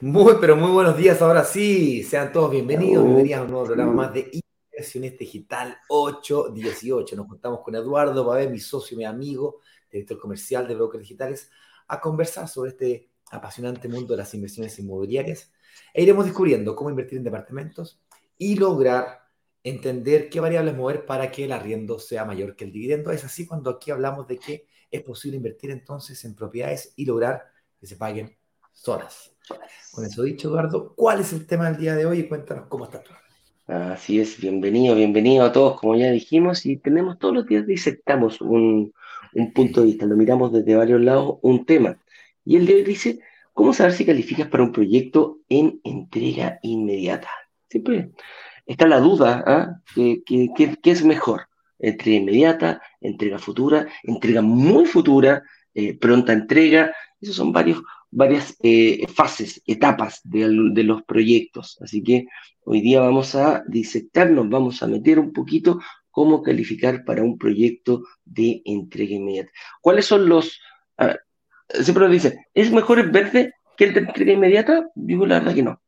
Muy, pero muy buenos días. Ahora sí, sean todos bienvenidos. Bienvenidos a un nuevo programa más de Inversiones Digital 818. Nos contamos con Eduardo Babé, mi socio, mi amigo, director comercial de Brokers Digitales, a conversar sobre este apasionante mundo de las inversiones inmobiliarias. E iremos descubriendo cómo invertir en departamentos y lograr entender qué variables mover para que el arriendo sea mayor que el dividendo. Es así cuando aquí hablamos de que es posible invertir entonces en propiedades y lograr que se paguen solas. Con eso dicho, Eduardo, ¿cuál es el tema del día de hoy? Y cuéntanos cómo está todo. Así es, bienvenido, bienvenido a todos, como ya dijimos, y tenemos todos los días disectamos un, un punto de vista, lo miramos desde varios lados, un tema. Y el de hoy dice, ¿cómo saber si calificas para un proyecto en entrega inmediata? Siempre está la duda, ¿ah? ¿Qué, es mejor? Entrega inmediata, entrega futura, entrega muy futura, eh, pronta entrega. Esos son varios, varias eh, fases, etapas de, los proyectos. Así que hoy día vamos a disectarnos, vamos a meter un poquito cómo calificar para un proyecto de entrega inmediata. ¿Cuáles son los... siempre nos dicen, ¿es mejor el verde que el de entrega inmediata? Digo la verdad que no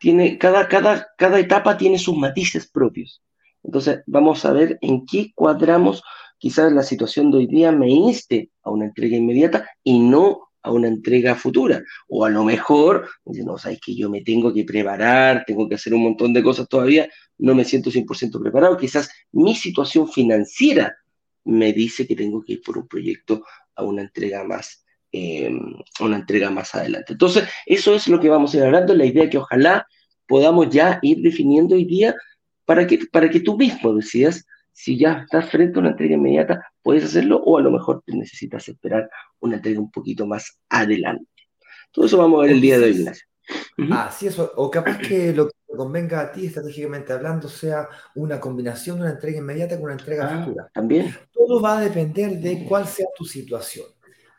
tiene, cada, cada, cada etapa tiene sus matices propios. Entonces, vamos a ver en qué cuadramos quizás la situación de hoy día me inste a una entrega inmediata y no a una entrega futura. O a lo mejor, no, sabes que yo me tengo que preparar, tengo que hacer un montón de cosas todavía, no me siento 100% preparado. Quizás mi situación financiera me dice que tengo que ir por un proyecto a una entrega más eh, una entrega más adelante. Entonces, eso es lo que vamos a ir hablando, la idea que ojalá podamos ya ir definiendo hoy día para que, para que tú mismo decidas si ya estás frente a una entrega inmediata, puedes hacerlo o a lo mejor te necesitas esperar una entrega un poquito más adelante. Todo eso vamos a ver el día de hoy, Ignacio. Ah, sí, eso. O capaz que lo que te convenga a ti, estratégicamente hablando, sea una combinación de una entrega inmediata con una entrega ah, futura. También. Todo va a depender de cuál sea tu situación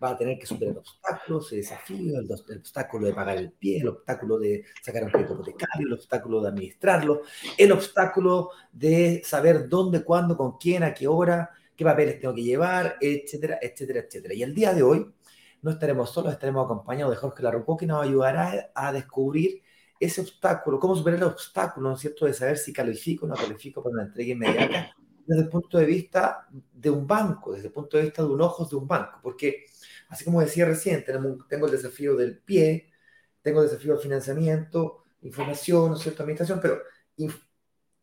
va a tener que superar obstáculos, desafíos, el, obstáculo de pagar el pie, el obstáculo de sacar un crédito hipotecario, el obstáculo de administrarlo, el obstáculo de saber dónde, cuándo, con quién, a qué hora, qué papeles tengo que llevar, etcétera, etcétera, etcétera. Y el día de hoy no estaremos solos, estaremos acompañados de Jorge Larrucó, que nos ayudará a descubrir ese obstáculo, cómo superar el obstáculo, ¿no es cierto?, de saber si califico o no califico para una entrega inmediata desde el punto de vista de un banco, desde el punto de vista de un ojo de un banco, porque Así como decía recién, tengo el desafío del pie, tengo el desafío del financiamiento, información, ¿no? Administración, pero eh,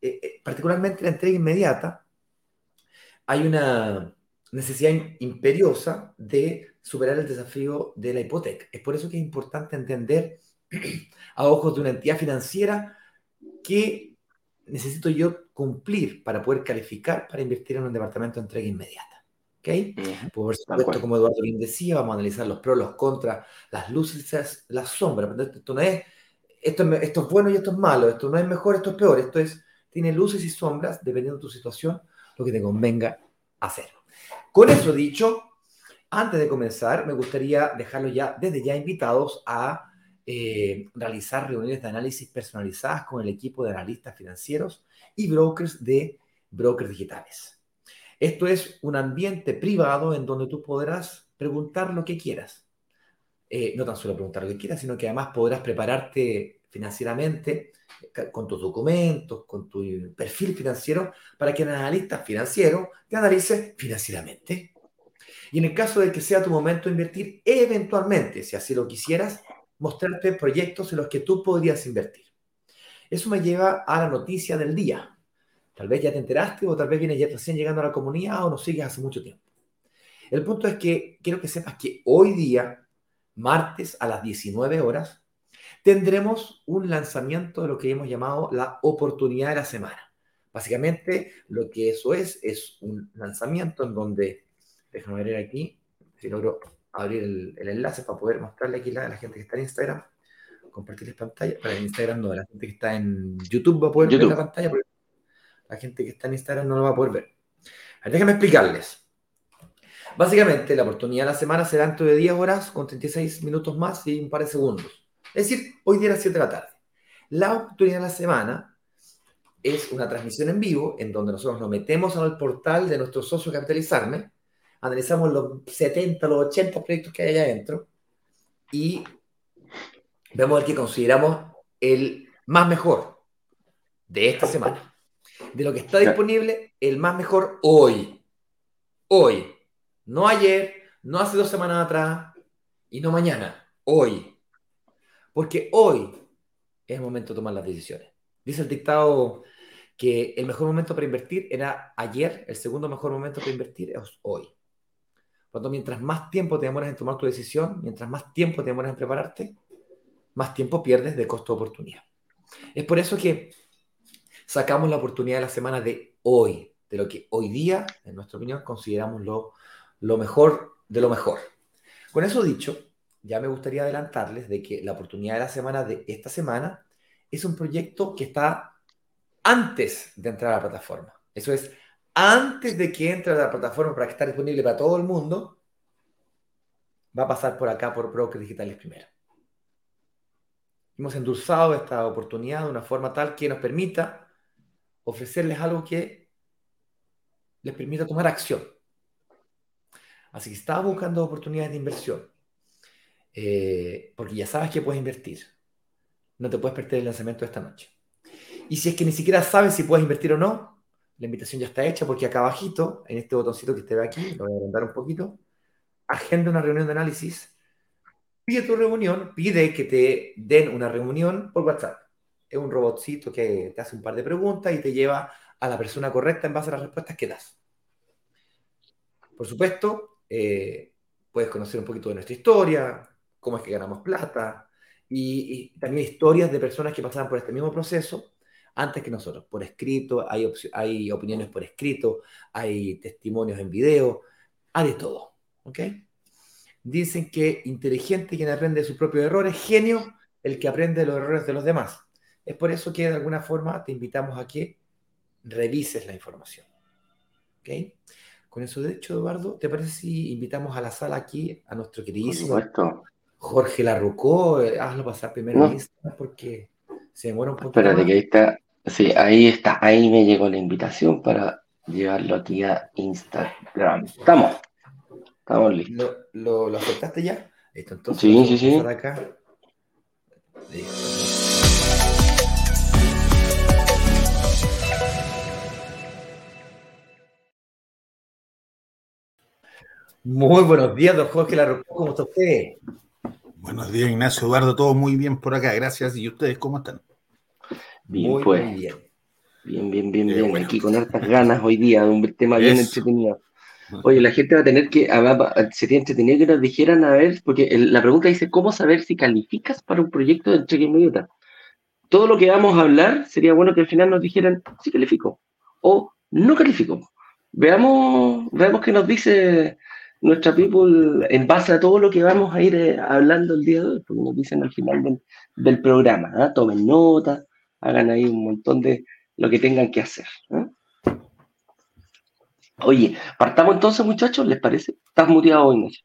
eh, particularmente la entrega inmediata, hay una necesidad imperiosa de superar el desafío de la hipoteca. Es por eso que es importante entender a ojos de una entidad financiera qué necesito yo cumplir para poder calificar para invertir en un departamento de entrega inmediata. Por supuesto, como Eduardo bien decía, vamos a analizar los pros, los contras, las luces, las sombras. Esto no es, esto es, esto es bueno y esto es malo, esto no es mejor, esto es peor, esto es, tiene luces y sombras, dependiendo de tu situación, lo que te convenga hacer. Con eso dicho, antes de comenzar, me gustaría dejarlos ya, desde ya invitados a eh, realizar reuniones de análisis personalizadas con el equipo de analistas financieros y brokers de brokers digitales. Esto es un ambiente privado en donde tú podrás preguntar lo que quieras. Eh, no tan solo preguntar lo que quieras, sino que además podrás prepararte financieramente con tus documentos, con tu perfil financiero, para que el analista financiero te analice financieramente. Y en el caso de que sea tu momento de invertir, eventualmente, si así lo quisieras, mostrarte proyectos en los que tú podrías invertir. Eso me lleva a la noticia del día. Tal vez ya te enteraste o tal vez vienes ya recién llegando a la comunidad o no sigues hace mucho tiempo. El punto es que quiero que sepas que hoy día, martes a las 19 horas, tendremos un lanzamiento de lo que hemos llamado la oportunidad de la semana. Básicamente, lo que eso es, es un lanzamiento en donde, déjame ver aquí, si logro abrir el, enlace para poder mostrarle aquí a la, gente que está en Instagram, compartirles pantalla, para el Instagram no, la gente que está en YouTube va a poder ver la pantalla, la gente que está en Instagram no lo va a poder ver. déjenme explicarles. Básicamente, la oportunidad de la semana será dentro de 10 horas con 36 minutos más y un par de segundos. Es decir, hoy día a las 7 de la tarde. La oportunidad de la semana es una transmisión en vivo en donde nosotros nos metemos el portal de nuestro socio Capitalizarme analizamos los 70, los 80 proyectos que hay allá adentro y vemos el que consideramos el más mejor de esta semana. De lo que está disponible, el más mejor hoy. Hoy. No ayer, no hace dos semanas atrás y no mañana. Hoy. Porque hoy es el momento de tomar las decisiones. Dice el dictado que el mejor momento para invertir era ayer, el segundo mejor momento para invertir es hoy. Cuando mientras más tiempo te demoras en tomar tu decisión, mientras más tiempo te demoras en prepararte, más tiempo pierdes de costo de oportunidad. Es por eso que sacamos la oportunidad de la semana de hoy, de lo que hoy día, en nuestra opinión, consideramos lo, lo mejor de lo mejor. Con eso dicho, ya me gustaría adelantarles de que la oportunidad de la semana de esta semana es un proyecto que está antes de entrar a la plataforma. Eso es, antes de que entre a la plataforma para que esté disponible para todo el mundo, va a pasar por acá por Brokers Digitales primero. Hemos endulzado esta oportunidad de una forma tal que nos permita ofrecerles algo que les permita tomar acción. Así que estás buscando oportunidades de inversión, eh, porque ya sabes que puedes invertir, no te puedes perder el lanzamiento de esta noche. Y si es que ni siquiera sabes si puedes invertir o no, la invitación ya está hecha porque acá abajito, en este botoncito que te ve aquí, lo voy a agrandar un poquito, agenda una reunión de análisis, pide tu reunión, pide que te den una reunión por WhatsApp. Es un robotcito que te hace un par de preguntas y te lleva a la persona correcta en base a las respuestas que das. Por supuesto, eh, puedes conocer un poquito de nuestra historia, cómo es que ganamos plata, y, también historias de personas que pasaban por este mismo proceso antes que nosotros, por escrito, hay, hay opiniones por escrito, hay testimonios en video, hay de todo. ¿ok? Dicen que inteligente quien aprende de sus propios errores, genio el que aprende de los errores de los demás. Es por eso que de alguna forma te invitamos a que revises la información. ¿ok? Con eso, de hecho, Eduardo, ¿te parece si invitamos a la sala aquí a nuestro queridísimo Jorge Larrucó? Eh, hazlo pasar primero en Instagram porque se demora un poco. Espérate, que ahí está, Sí, ahí está, ahí me llegó la invitación para llevarlo aquí a Instagram. Estamos, estamos listos. ¿Lo, lo, aceptaste ya? entonces sí, sí, sí. Acá. Muy buenos días, don Jorge Larroco, ¿cómo está usted? Buenos días, Ignacio Eduardo, todo muy bien por acá, gracias. ¿Y ustedes cómo están? Bien, pues. bien. Bien, bien, bien, bien. Aquí con hartas ganas hoy día, un tema bien entretenido. Oye, la gente va a tener que, sería entretenido que nos dijeran, a ver, porque la pregunta dice, ¿cómo saber si calificas para un proyecto de entrega inmediata? Todo lo que vamos a hablar, sería bueno que al final nos dijeran, sí califico, o no califico. Veamos, veamos qué nos dice nuestra people en base a todo lo que vamos a ir eh, hablando el día de hoy, porque nos dicen al final del, programa. ¿ah? Tomen nota, hagan ahí un montón de lo que tengan que hacer. Oye, partamos entonces, muchachos, ¿les parece? ¿Estás muteado hoy, Ignacio?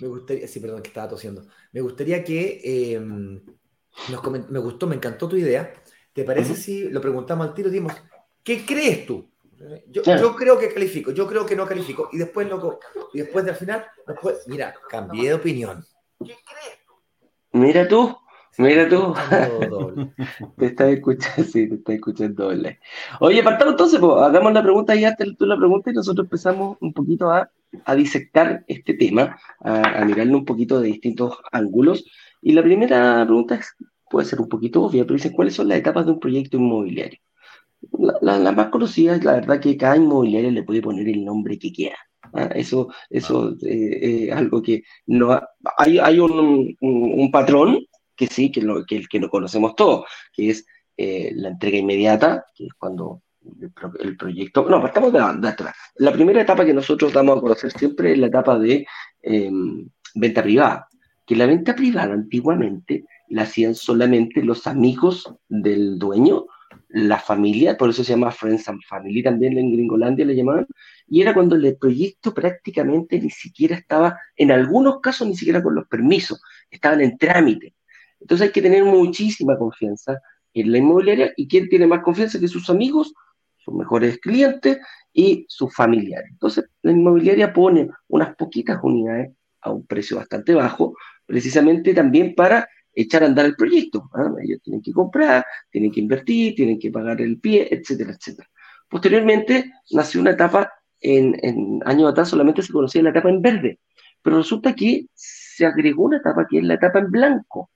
Me gustaría, sí, perdón, que estaba tosiendo. Me gustaría que em, me gustó, me encantó tu idea. ¿Te parece si lo preguntamos al tiro y dimos, ¿qué crees tú? Yo, yo, creo que califico, yo creo que no califico. Y después, loco, y después del final, después, mira, cambié de opinión. Mira tú, Mira tú. te estás escuchando, sí, te estás escuchando doble. Oye, partamos entonces, pues, hagamos la pregunta y hazte tú la pregunta y nosotros empezamos un poquito a, a disectar este tema, a, a, mirarlo un poquito de distintos ángulos. Y la primera pregunta es, puede ser un poquito obvia, pero dice, ¿cuáles son las etapas de un proyecto inmobiliario? La, la, más conocida es la verdad que cada inmobiliario le puede poner el nombre que quiera. ¿ah? Eso, eso eh, es algo que no hay, hay un, un, un patrón que sí, que, lo, que, que lo conocemos todos, que es eh, la entrega inmediata, que es cuando el, proyecto... No, partamos de, de, atrás. La primera etapa que nosotros damos a conocer siempre es la etapa de em, venta privada, que la venta privada antiguamente la hacían solamente los amigos del dueño, la familia, por eso se llama Friends and Family, también en Gringolandia le llamaban, y era cuando el proyecto prácticamente ni siquiera estaba, en algunos casos ni siquiera con los permisos, estaban en trámite. Entonces hay que tener muchísima confianza en la inmobiliaria y quién tiene más confianza que sus amigos, sus mejores clientes y sus familiares. Entonces, la inmobiliaria pone unas poquitas unidades a un precio bastante bajo, precisamente también para echar a andar el proyecto. ¿ah? Ellos tienen que comprar, tienen que invertir, tienen que pagar el pie, etcétera, etcétera. Posteriormente nació una etapa, en, en años atrás solamente se conocía la etapa en verde, pero resulta que se agregó una etapa que es la etapa en blanco,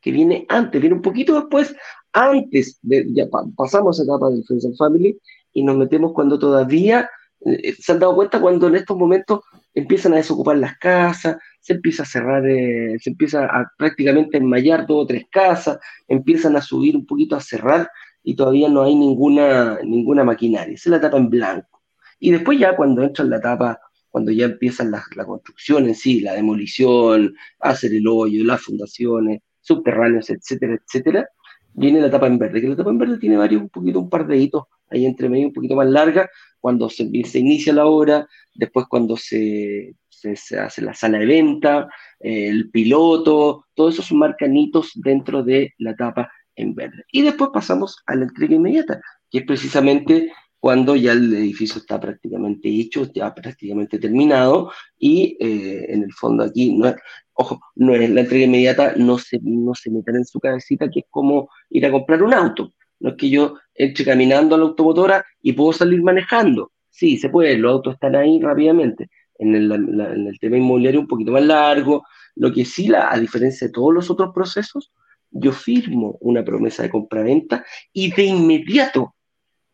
que viene antes, viene un poquito después, antes de, ya pasamos esa etapa del Friends and Family y nos metemos cuando todavía, eh, se han dado cuenta cuando en estos momentos empiezan a desocupar las casas, se empieza a cerrar, eh, se empieza a prácticamente enmayar dos o tres casas, empiezan a subir un poquito a cerrar y todavía no hay ninguna, ninguna maquinaria. Esa es la etapa en blanco. Y después ya cuando entra en la etapa, cuando ya empiezan la, construcción en sí, la demolición, hacer el hoyo, las fundaciones, subterráneos, etcétera, etcétera, viene la etapa en verde, que la etapa en verde tiene varios, un poquito, un par de hitos ahí entre medio, un poquito más larga, cuando se, inicia la obra, después cuando se, se, hace la sala de venta, el piloto, todo eso son marcanitos dentro de la etapa en verde. Y después pasamos a la entrega inmediata, que es precisamente cuando ya el edificio está prácticamente hecho, ya prácticamente terminado, y eh, en el fondo aquí, no, ojo, no es la entrega inmediata, no se, no se metan en su cabecita que es como ir a comprar un auto. No es que yo entre caminando a la automotora y puedo salir manejando. Sí, se puede, los autos están ahí rápidamente. En el, en el tema inmobiliario un poquito más largo. Lo que sí, la, a diferencia de todos los otros procesos, yo firmo una promesa de compra-venta y de inmediato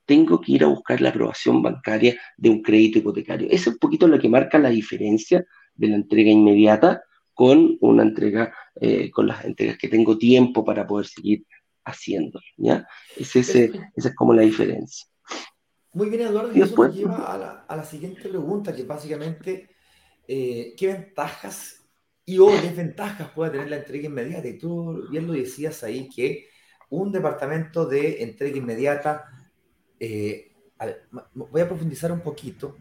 tengo que ir a buscar la aprobación bancaria de un crédito hipotecario. Eso es un poquito lo que marca la diferencia de la entrega inmediata con una entrega, eh, con las entregas que tengo tiempo para poder seguir haciendo. ¿ya? Es ese, esa es como la diferencia. Muy bien, Eduardo, y, eso nos lleva a la, a la, siguiente pregunta, que básicamente, eh, ¿qué ventajas y o desventajas puede tener la entrega inmediata? Y tú bien lo decías ahí, que un departamento de entrega inmediata eh, voy a profundizar un poquito.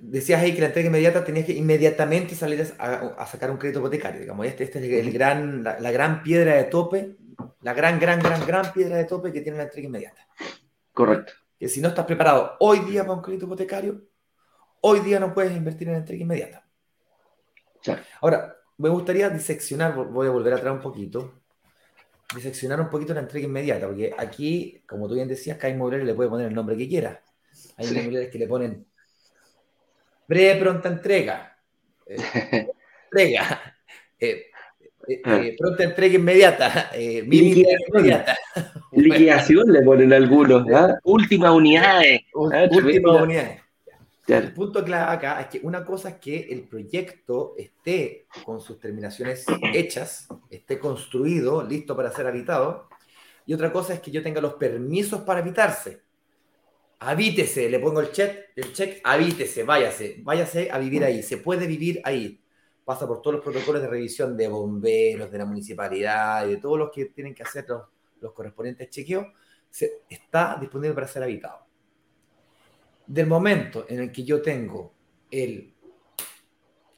Decías ahí que la entrega inmediata tenías que inmediatamente salir a, sacar un crédito hipotecario. Digamos, este, este es el gran, la, gran piedra de tope, la gran, gran, gran, gran piedra de tope que tiene la entrega inmediata. Correcto. Que si no estás preparado hoy día para un crédito hipotecario, hoy día no puedes invertir en la entrega inmediata. Ahora, me gustaría diseccionar, voy a volver atrás un poquito, diseccionar un poquito la entrega inmediata, porque aquí, como tú bien decías, cada inmobiliario le puede poner el nombre que quiera. Hay inmobiliarios que le ponen breve pronta entrega, eh, entrega, eh, eh, ah. pronta entrega inmediata, inmediata. Liquidación le ponen algunos, ¿ah? últimas unidades. ¿ah? Últimas unidades. El punto clave acá es que una cosa es que el proyecto esté con sus terminaciones hechas, esté construido, listo para ser habitado, y otra cosa es que yo tenga los permisos para habitarse. Habítese, le pongo el check, el check, habítese, váyase, váyase a vivir ahí, se puede vivir ahí. Pasa por todos los protocolos de revisión de bomberos, de la municipalidad, de todos los que tienen que hacer los, los correspondientes chequeos, se, está disponible para ser habitado del momento en el que yo tengo el,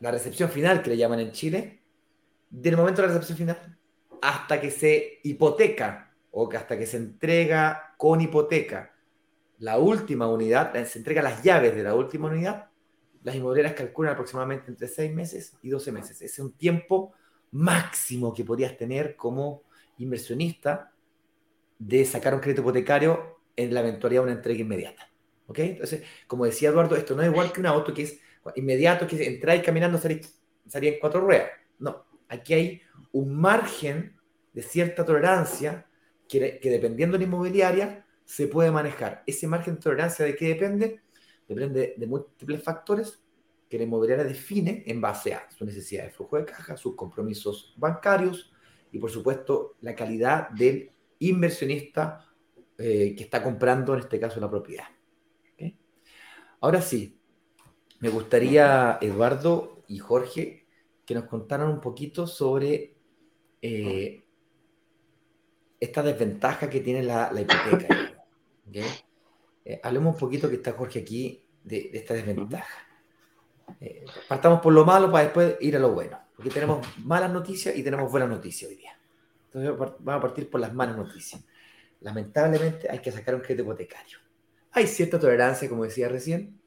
la recepción final, que le llaman en Chile, del momento de la recepción final hasta que se hipoteca o que hasta que se entrega con hipoteca la última unidad, se entrega las llaves de la última unidad, las inmobiliarias calculan aproximadamente entre 6 meses y 12 meses. Ese es un tiempo máximo que podrías tener como inversionista de sacar un crédito hipotecario en la eventualidad de una entrega inmediata. ¿Ok? Entonces, como decía Eduardo, esto no es igual que un auto que es inmediato, que entrar y caminando salía en cuatro ruedas. No, aquí hay un margen de cierta tolerancia que, dependiendo de la inmobiliaria se puede manejar. Ese margen de tolerancia de qué depende? Depende de múltiples factores que la inmobiliaria define en base a su necesidad de flujo de caja, sus compromisos bancarios y por supuesto la calidad del inversionista eh, que está comprando en este caso la propiedad. Ahora sí, me gustaría, Eduardo y Jorge, que nos contaran un poquito sobre eh, esta desventaja que tiene la, hipoteca. Eh, hablemos un poquito, que está Jorge aquí, de, esta desventaja. Eh, partamos por lo malo para después ir a lo bueno, porque tenemos malas noticias y tenemos buenas noticias hoy día. Entonces vamos a partir por las malas noticias. Lamentablemente hay que sacar un crédito hipotecario Hay cierta tolerancia, como decía recién,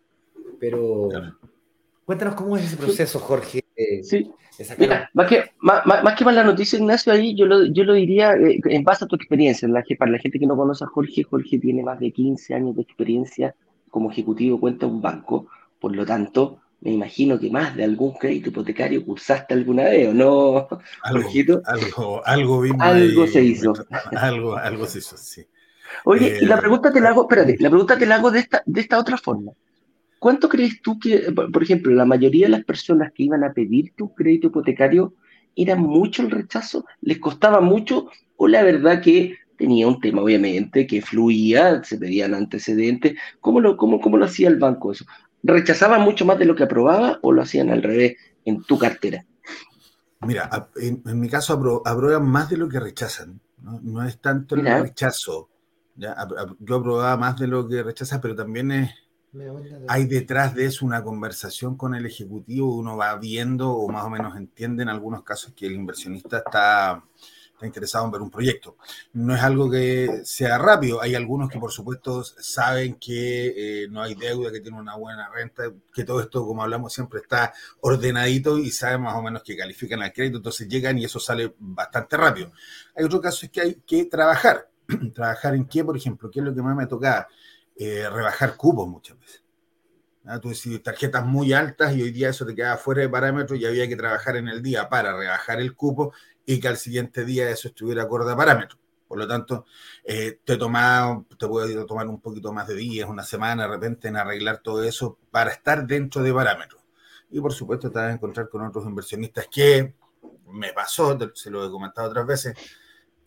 pero cuéntanos cómo es ese proceso, Jorge. Sí. Mira, más que, más, más, que para la noticia, Ignacio, ahí yo lo, yo lo diría eh, en base a tu experiencia. La, para la gente que no conoce a Jorge, Jorge tiene más de 15 años de experiencia como ejecutivo cuenta un banco. Por lo tanto, me imagino que más de algún crédito hipotecario cursaste alguna vez, ¿o no, algo, Algo, algo, algo se hizo. Algo, algo se hizo, sí. Oye, y la eh, pregunta te la hago, espérate, la pregunta te la hago de esta, de esta otra forma. ¿Cuánto crees tú que, por ejemplo, la mayoría de las personas que iban a pedir tu crédito hipotecario era mucho el rechazo? ¿Les costaba mucho? ¿O la verdad que tenía un tema, obviamente, que fluía, se pedían antecedentes? ¿Cómo lo, cómo, cómo lo hacía el banco eso? ¿Rechazaban mucho más de lo que aprobaba o lo hacían al revés en tu cartera? Mira, en, mi caso aprueban más de lo que rechazan. No, es tanto el rechazo. ¿ya? Yo aprobaba más de lo que rechaza, pero también es, hay detrás de eso una conversación con el ejecutivo. Uno va viendo o más o menos entiende en algunos casos que el inversionista está está interesado en ver un proyecto. No es algo que sea rápido. Hay algunos que, por supuesto, saben que eh, no hay deuda, que tienen una buena renta, que todo esto, como hablamos siempre, está ordenadito y saben más o menos que califican al crédito, entonces llegan y eso sale bastante rápido. Hay otro caso es que hay que trabajar. ¿Trabajar en qué, por ejemplo? ¿Qué es lo que más me toca? Eh, rebajar cupos muchas veces. ¿Ah? Tú decides tarjetas muy altas y hoy día eso te queda fuera de parámetros y había que trabajar en el día para rebajar el cupo y que al siguiente día eso estuviera acorde a parámetros. Por lo tanto, eh, te, toma, te puede tomar un poquito más de días, una semana de repente en arreglar todo eso para estar dentro de parámetros. Y por supuesto te vas a encontrar con otros inversionistas que me pasó, se lo he comentado otras veces,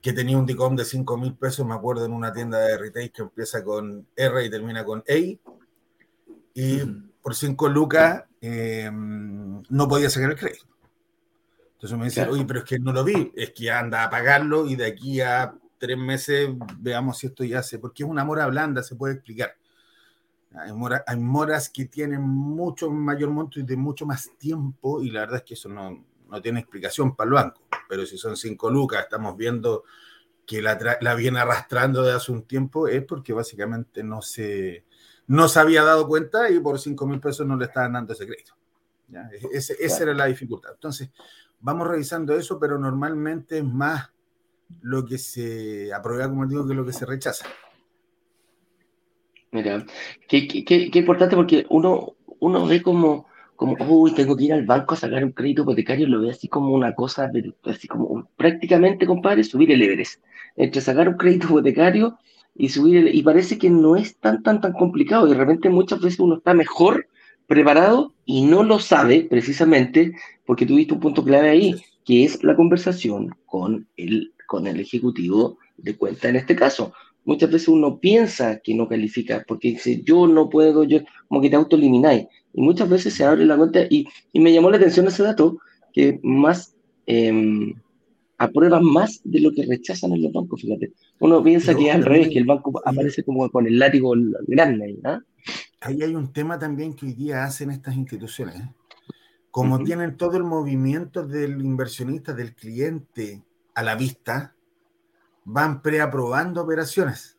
que tenía un DICOM de 5 mil pesos, me acuerdo en una tienda de retail que empieza con R y termina con E, y por 5 lucas eh, no podía sacar el crédito. Entonces me dice, oye, pero es que no lo vi, es que anda a pagarlo y de aquí a tres meses veamos si esto ya se, porque es una mora blanda, se puede explicar. Hay, hay moras que tienen mucho mayor monto y de mucho más tiempo y la verdad es que eso no, no tiene explicación para el banco. Pero si son 5 lucas, estamos viendo que la, la viene arrastrando de hace un tiempo, es porque básicamente no se, no se había dado cuenta y por 5 mil pesos no le estaban dando ese crédito. esa era la dificultad. Entonces, vamos revisando eso, pero normalmente es más lo que se aprueba, como digo, que lo que se rechaza. Mira, qué, qué, importante porque uno, uno ve como, como, uy, tengo que ir al banco a sacar un crédito hipotecario, lo ve así como una cosa, así como prácticamente, compadre, subir el Everest. Entre sacar un crédito hipotecario y subir, y parece que no es tan, tan, tan complicado. Y de repente muchas veces uno está mejor preparado y no lo sabe precisamente porque tuviste un punto clave ahí, que es la conversación con el, con el ejecutivo de cuenta en este caso. Muchas veces uno piensa que no califica porque dice yo no puedo, yo como que te autoelimináis. Y muchas veces se abre la cuenta y, y me llamó la atención ese dato que más eh, aprueban más de lo que rechazan en los bancos, fíjate. Uno piensa que es al revés, que el banco aparece como con el látigo grande, ¿no? Ahí hay un tema también que hoy día hacen estas instituciones. ¿eh? Como tienen todo el movimiento del inversionista, del cliente a la vista, van preaprobando operaciones.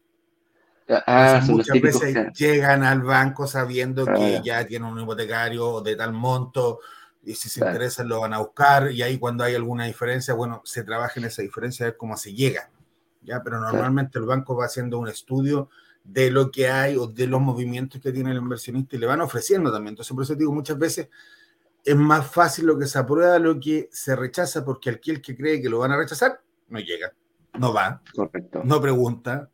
Ah, muchas veces llegan al banco sabiendo que ah. ya tienen un hipotecario de tal monto, y si se interesan lo van a buscar y ahí cuando hay alguna diferencia, bueno, se trabaja en esa diferencia, a ver cómo se llega. ¿ya? Pero normalmente el banco va haciendo un estudio de lo que hay o de los movimientos que tiene el inversionista y le van ofreciendo también. Entonces, por eso digo, muchas veces es más fácil lo que se aprueba lo que se rechaza, porque aquel que cree que lo van a rechazar, no llega, no va, Correcto. no pregunta,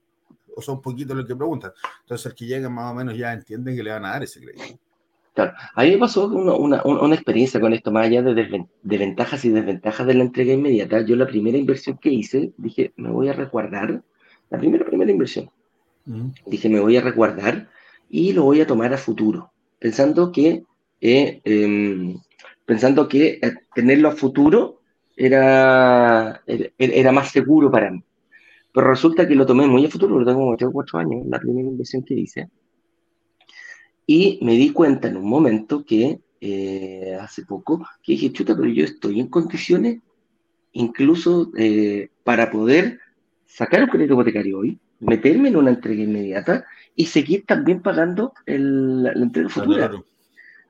o son poquitos los que preguntan. Entonces, el que llega más o menos ya entienden que le van a dar ese crédito. Claro, a mí me pasó una, una, experiencia con esto, más allá de, de, ventajas y desventajas de la entrega inmediata. Yo la primera inversión que hice, dije, me voy a resguardar, la primera, primera inversión, dije, me voy a resguardar y lo voy a tomar a futuro, pensando que, eh, em, pensando que eh, tenerlo a futuro era, era, más seguro para mí. Pero resulta que lo tomé muy a futuro, lo tengo como 4 años, la primera inversión que hice y me di cuenta en un momento que, eh, hace poco, que dije, chuta, pero yo estoy en condiciones, incluso eh, para poder sacar un crédito hipotecario hoy, meterme en una entrega inmediata y seguir también pagando la, entrega futura.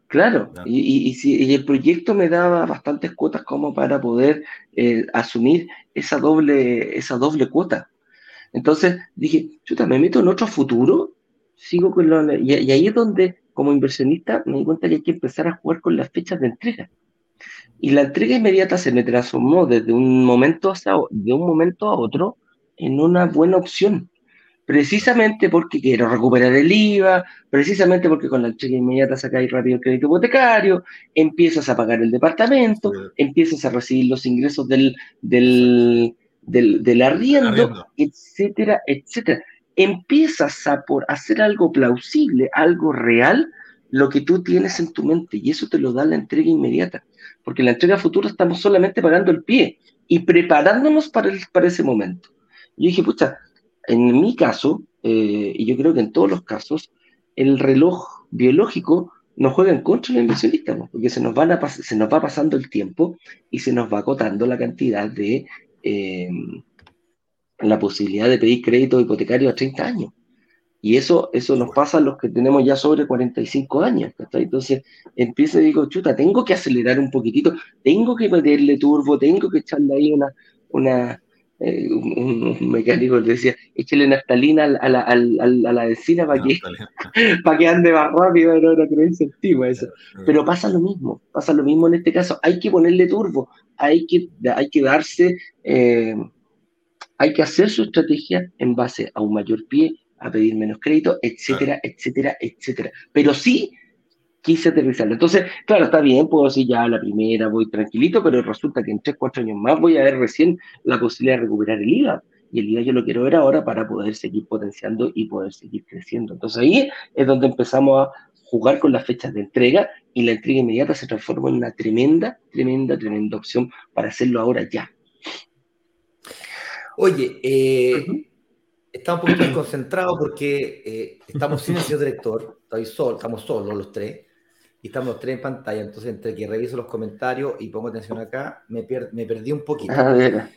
Claro, Y, si, el proyecto me daba bastantes cuotas como para poder eh, asumir esa doble, esa doble cuota. Entonces dije, chuta, me meto en otro futuro, sigo con lo, y, y, ahí es donde, como inversionista, me di cuenta que hay que empezar a jugar con las fechas de entrega. Y la entrega inmediata se me transformó desde un momento, de un momento a otro en una buena opción. Precisamente porque quiero recuperar el IVA, precisamente porque con la entrega inmediata sacáis rápido el crédito hipotecario, empiezas a pagar el departamento, empiezas a recibir los ingresos del, del, del, arriendo, etcétera, etcétera. Empiezas a por hacer algo plausible, algo real, lo que tú tienes en tu mente, y eso te lo da la entrega inmediata, porque en la entrega futura estamos solamente pagando el pie y preparándonos para, el, para ese momento. Yo dije, pucha, en mi caso, eh, y yo creo que en todos los casos, el reloj biológico nos juega en contra del inversionista, porque se nos, van a se nos va pasando el tiempo y se nos va acotando la cantidad de eh, la posibilidad de pedir crédito hipotecario a 30 años. Y eso, eso nos pasa a los que tenemos ya sobre 45 años. Entonces empiezo y digo, chuta, tengo que acelerar un poquitito, tengo que meterle turbo, tengo que echarle ahí una, una, eh, un, mecánico le decía, échale naftalina a la, a la, a la vecina para que, para que ande más rápido, era una creencia antigua eso. Pero pasa lo mismo, pasa lo mismo en este caso, hay que ponerle turbo, hay que, hay que darse, eh, hay que hacer su estrategia en base a un mayor pie, a pedir menos crédito, etcétera, etcétera, etcétera. Pero sí quise aterrizarlo. Entonces, claro, está bien, puedo decir ya la primera, voy tranquilito, pero resulta que en 3, 4 años más voy a ver recién la posibilidad de recuperar el IVA. Y el IVA yo lo quiero ver ahora para poder seguir potenciando y poder seguir creciendo. Entonces ahí es donde empezamos a jugar con las fechas de entrega y la entrega inmediata se transforma en una tremenda, tremenda, tremenda opción para hacerlo ahora ya. Oye, eh, estamos un poquito desconcentrados porque eh, estamos sin el señor director, estoy solo, estamos solos los tres y estamos tres en pantalla, entonces entre que reviso los comentarios y pongo atención acá, me, me perdí un poquito. Ah,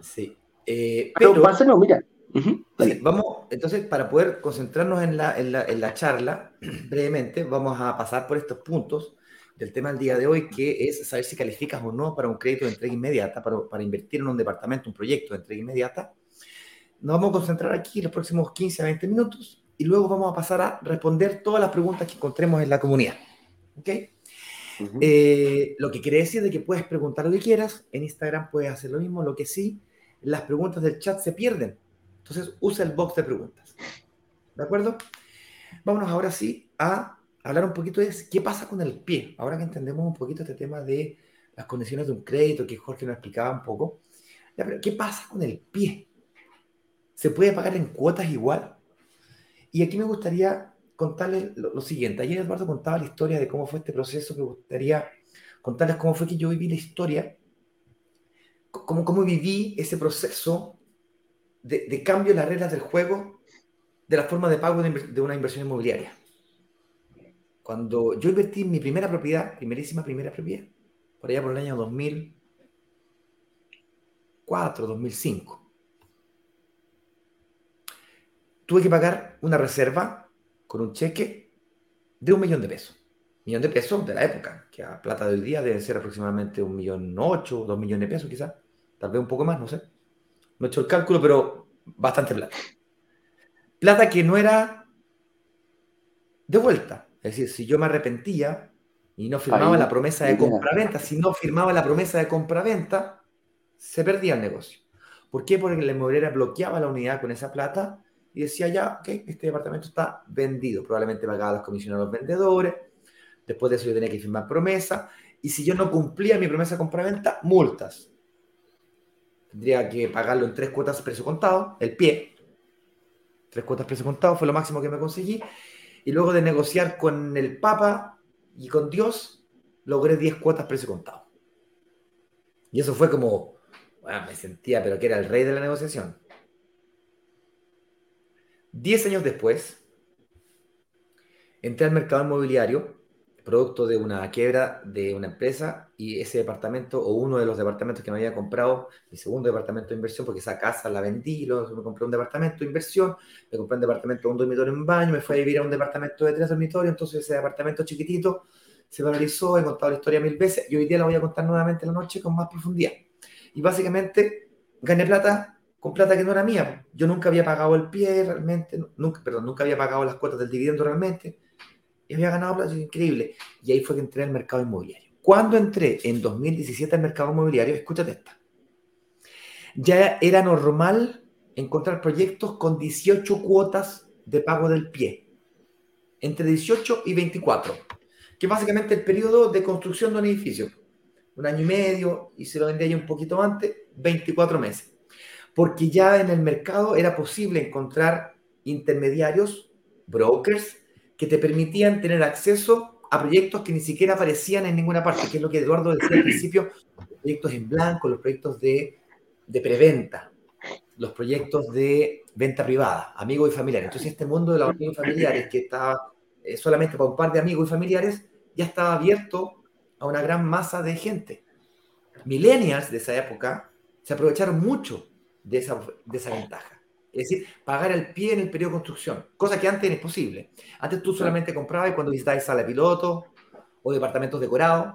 sí. Eh, pero, no, mira. vamos, entonces, para poder concentrarnos en la, en, la, en la, charla, brevemente, vamos a pasar por estos puntos del tema del día de hoy, que es saber si calificas o no para un crédito de entrega inmediata, para, para invertir en un departamento, un proyecto de entrega inmediata. Nos vamos a concentrar aquí los próximos 15 a 20 minutos y luego vamos a pasar a responder todas las preguntas que encontremos en la comunidad. ¿Ok? Eh, lo que quiere decir de que puedes preguntar lo que quieras, en Instagram puedes hacer lo mismo, lo que sí, las preguntas del chat se pierden. Entonces usa el box de preguntas. ¿De acuerdo? Vámonos ahora sí a hablar un poquito de qué pasa con el pie. Ahora que entendemos un poquito este tema de las condiciones de un crédito que Jorge nos explicaba un poco. ¿Qué pasa con el pie? ¿Se puede pagar en cuotas igual? Y aquí me gustaría contarles lo, siguiente. Ayer Eduardo contaba la historia de cómo fue este proceso. Me gustaría contarles cómo fue que yo viví la historia, cómo, cómo viví ese proceso de, cambio en las reglas del juego de la forma de pago de, una inversión inmobiliaria. Cuando yo invertí en mi primera propiedad, primerísima primera propiedad, por allá por el año 2004, 2005, tuve que pagar una reserva con un cheque de un millón de pesos. Millón de pesos de la época, que a plata de hoy día debe ser aproximadamente un millón ocho, dos millones de pesos quizás, tal vez un poco más, no sé. No he hecho el cálculo, pero bastante plata. Plata que no era de vuelta. Es decir, si yo me arrepentía y no firmaba la promesa de compra-venta, si no firmaba la promesa de compra-venta, se perdía el negocio. ¿Por qué? Porque la inmobiliaria bloqueaba la unidad con esa plata y decía ya, ok, este departamento está vendido, probablemente pagaba las comisiones a los vendedores, después de eso yo tenía que firmar promesa, y si yo no cumplía mi promesa de compra-venta, multas. Tendría que pagarlo en tres cuotas precio contado, el pie. Tres cuotas precio contado fue lo máximo que me conseguí. Y luego de negociar con el Papa y con Dios, logré diez cuotas precio contado. Y eso fue como, me sentía, pero que era el rey de la negociación. Diez años después, entré al mercado inmobiliario producto de una quiebra de una empresa y ese departamento o uno de los departamentos que me había comprado, mi segundo departamento de inversión, porque esa casa la vendí, luego me compré un departamento de inversión, me compré un departamento de un dormitorio en baño, me fui a vivir a un departamento de tres dormitorios, entonces ese departamento chiquitito se valorizó, he contado la historia mil veces y hoy día la voy a contar nuevamente en la noche con más profundidad. Y básicamente gané plata con plata que no era mía. Yo nunca había pagado el pie realmente, nunca, perdón, nunca había pagado las cuotas del dividendo realmente y había ganado plata, increíble. Y ahí fue que entré al mercado inmobiliario. Cuando entré en 2017 al mercado inmobiliario, escúchate esta, ya era normal encontrar proyectos con 18 cuotas de pago del pie, entre 18 y 24, que básicamente el periodo de construcción de un edificio, un año y medio, y se lo vendía ya un poquito antes, 24 meses, porque ya en el mercado era posible encontrar intermediarios, brokers, que te permitían tener acceso a proyectos que ni siquiera aparecían en ninguna parte, que es lo que Eduardo decía al principio, los proyectos en blanco, los proyectos de, de preventa, los proyectos de venta privada, amigos y familiares. Entonces este mundo de los amigos y familiares, que estaba eh, solamente para un par de amigos y familiares, ya estaba abierto a una gran masa de gente. Millennials de esa época se aprovecharon mucho de esa, de esa ventaja. Es decir, pagar el pie en el periodo de construcción, cosa que antes era imposible. Antes tú solamente comprabas cuando visitabas sala de piloto o departamentos decorados,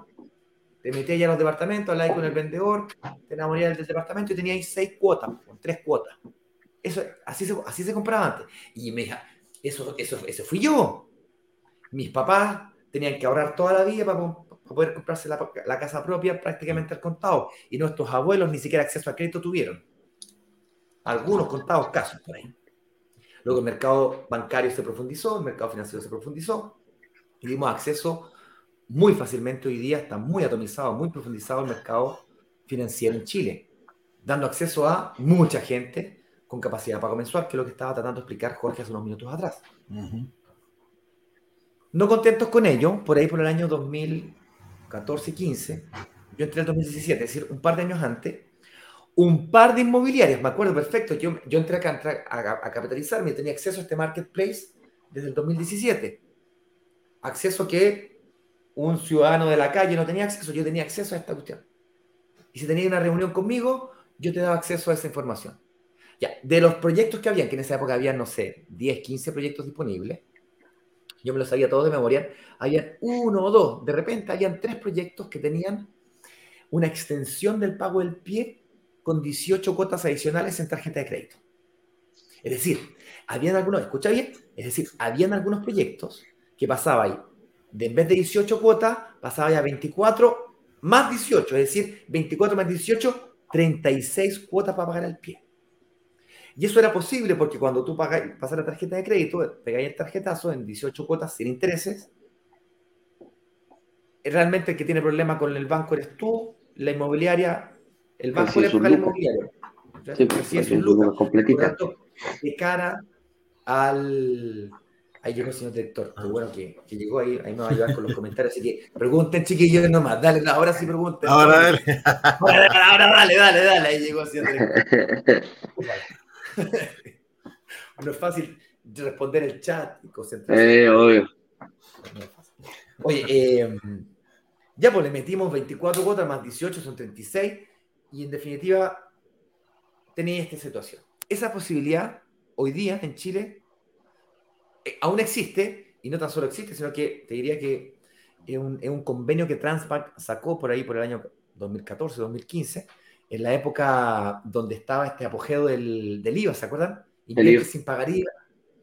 te metías ya a los departamentos, hablabas con el vendedor, te enamorías del departamento y tenías seis cuotas, tres cuotas. Eso, así, se, así se compraba antes. Y me eso, eso, eso fui yo. Mis papás tenían que ahorrar toda la vida para, poder comprarse la, la casa propia prácticamente al contado. Y nuestros abuelos ni siquiera acceso a crédito tuvieron algunos contados casos por ahí. Luego el mercado bancario se profundizó, el mercado financiero se profundizó y dimos acceso muy fácilmente hoy día, está muy atomizado, muy profundizado el mercado financiero en Chile, dando acceso a mucha gente con capacidad de pago mensual, que es lo que estaba tratando de explicar Jorge hace unos minutos atrás. No contentos con ello, por ahí por el año 2014 15, yo entré en el 2017, es decir, un par de años antes, un par de inmobiliarias, me acuerdo perfecto, yo, yo entré a, a, a capitalizarme, tenía acceso a este marketplace desde el 2017. Acceso que un ciudadano de la calle no tenía acceso, yo tenía acceso a esta cuestión. Y si tenía una reunión conmigo, yo te daba acceso a esa información. Ya, de los proyectos que habían, que en esa época había, no sé, 10, 15 proyectos disponibles, yo me los sabía todos de memoria, había uno o dos, de repente habían tres proyectos que tenían una extensión del pago del pie con 18 cuotas adicionales en tarjeta de crédito. Es decir, habían algunos, escucha bien, es decir, habían algunos proyectos que pasaba ahí, de en vez de 18 cuotas, pasaba ya 24 más 18, es decir, 24 más 18, 36 cuotas para pagar el pie. Y eso era posible porque cuando tú pagas, pasas la tarjeta de crédito, pegáis el tarjetazo en 18 cuotas sin intereses, realmente el que tiene problema con el banco eres tú, la inmobiliaria el banco le paga el inmobiliario. Sí, pues, es un lucro completita. De cara al. Ahí llegó el señor director, qué bueno que, que, llegó ahí, ahí me va a ayudar con los comentarios. Así que pregunten, chiquillos, nomás. Dale, ahora sí pregunten. Ahora dale. Ahora, dale, dale, dale. Ahí llegó el señor director. no es fácil responder el chat y concentrarse. Eh, obvio. Oye, eh, ya pues le metimos 24 cuotas más 18, son 36 y en definitiva tenía esta situación. Esa posibilidad hoy día en Chile eh, aún existe, y no tan solo existe, sino que te diría que es un, es un convenio que Transpac sacó por ahí por el año 2014, 2015, en la época donde estaba este apogeo del, del IVA, ¿se acuerdan? Invierte sin pagar IVA,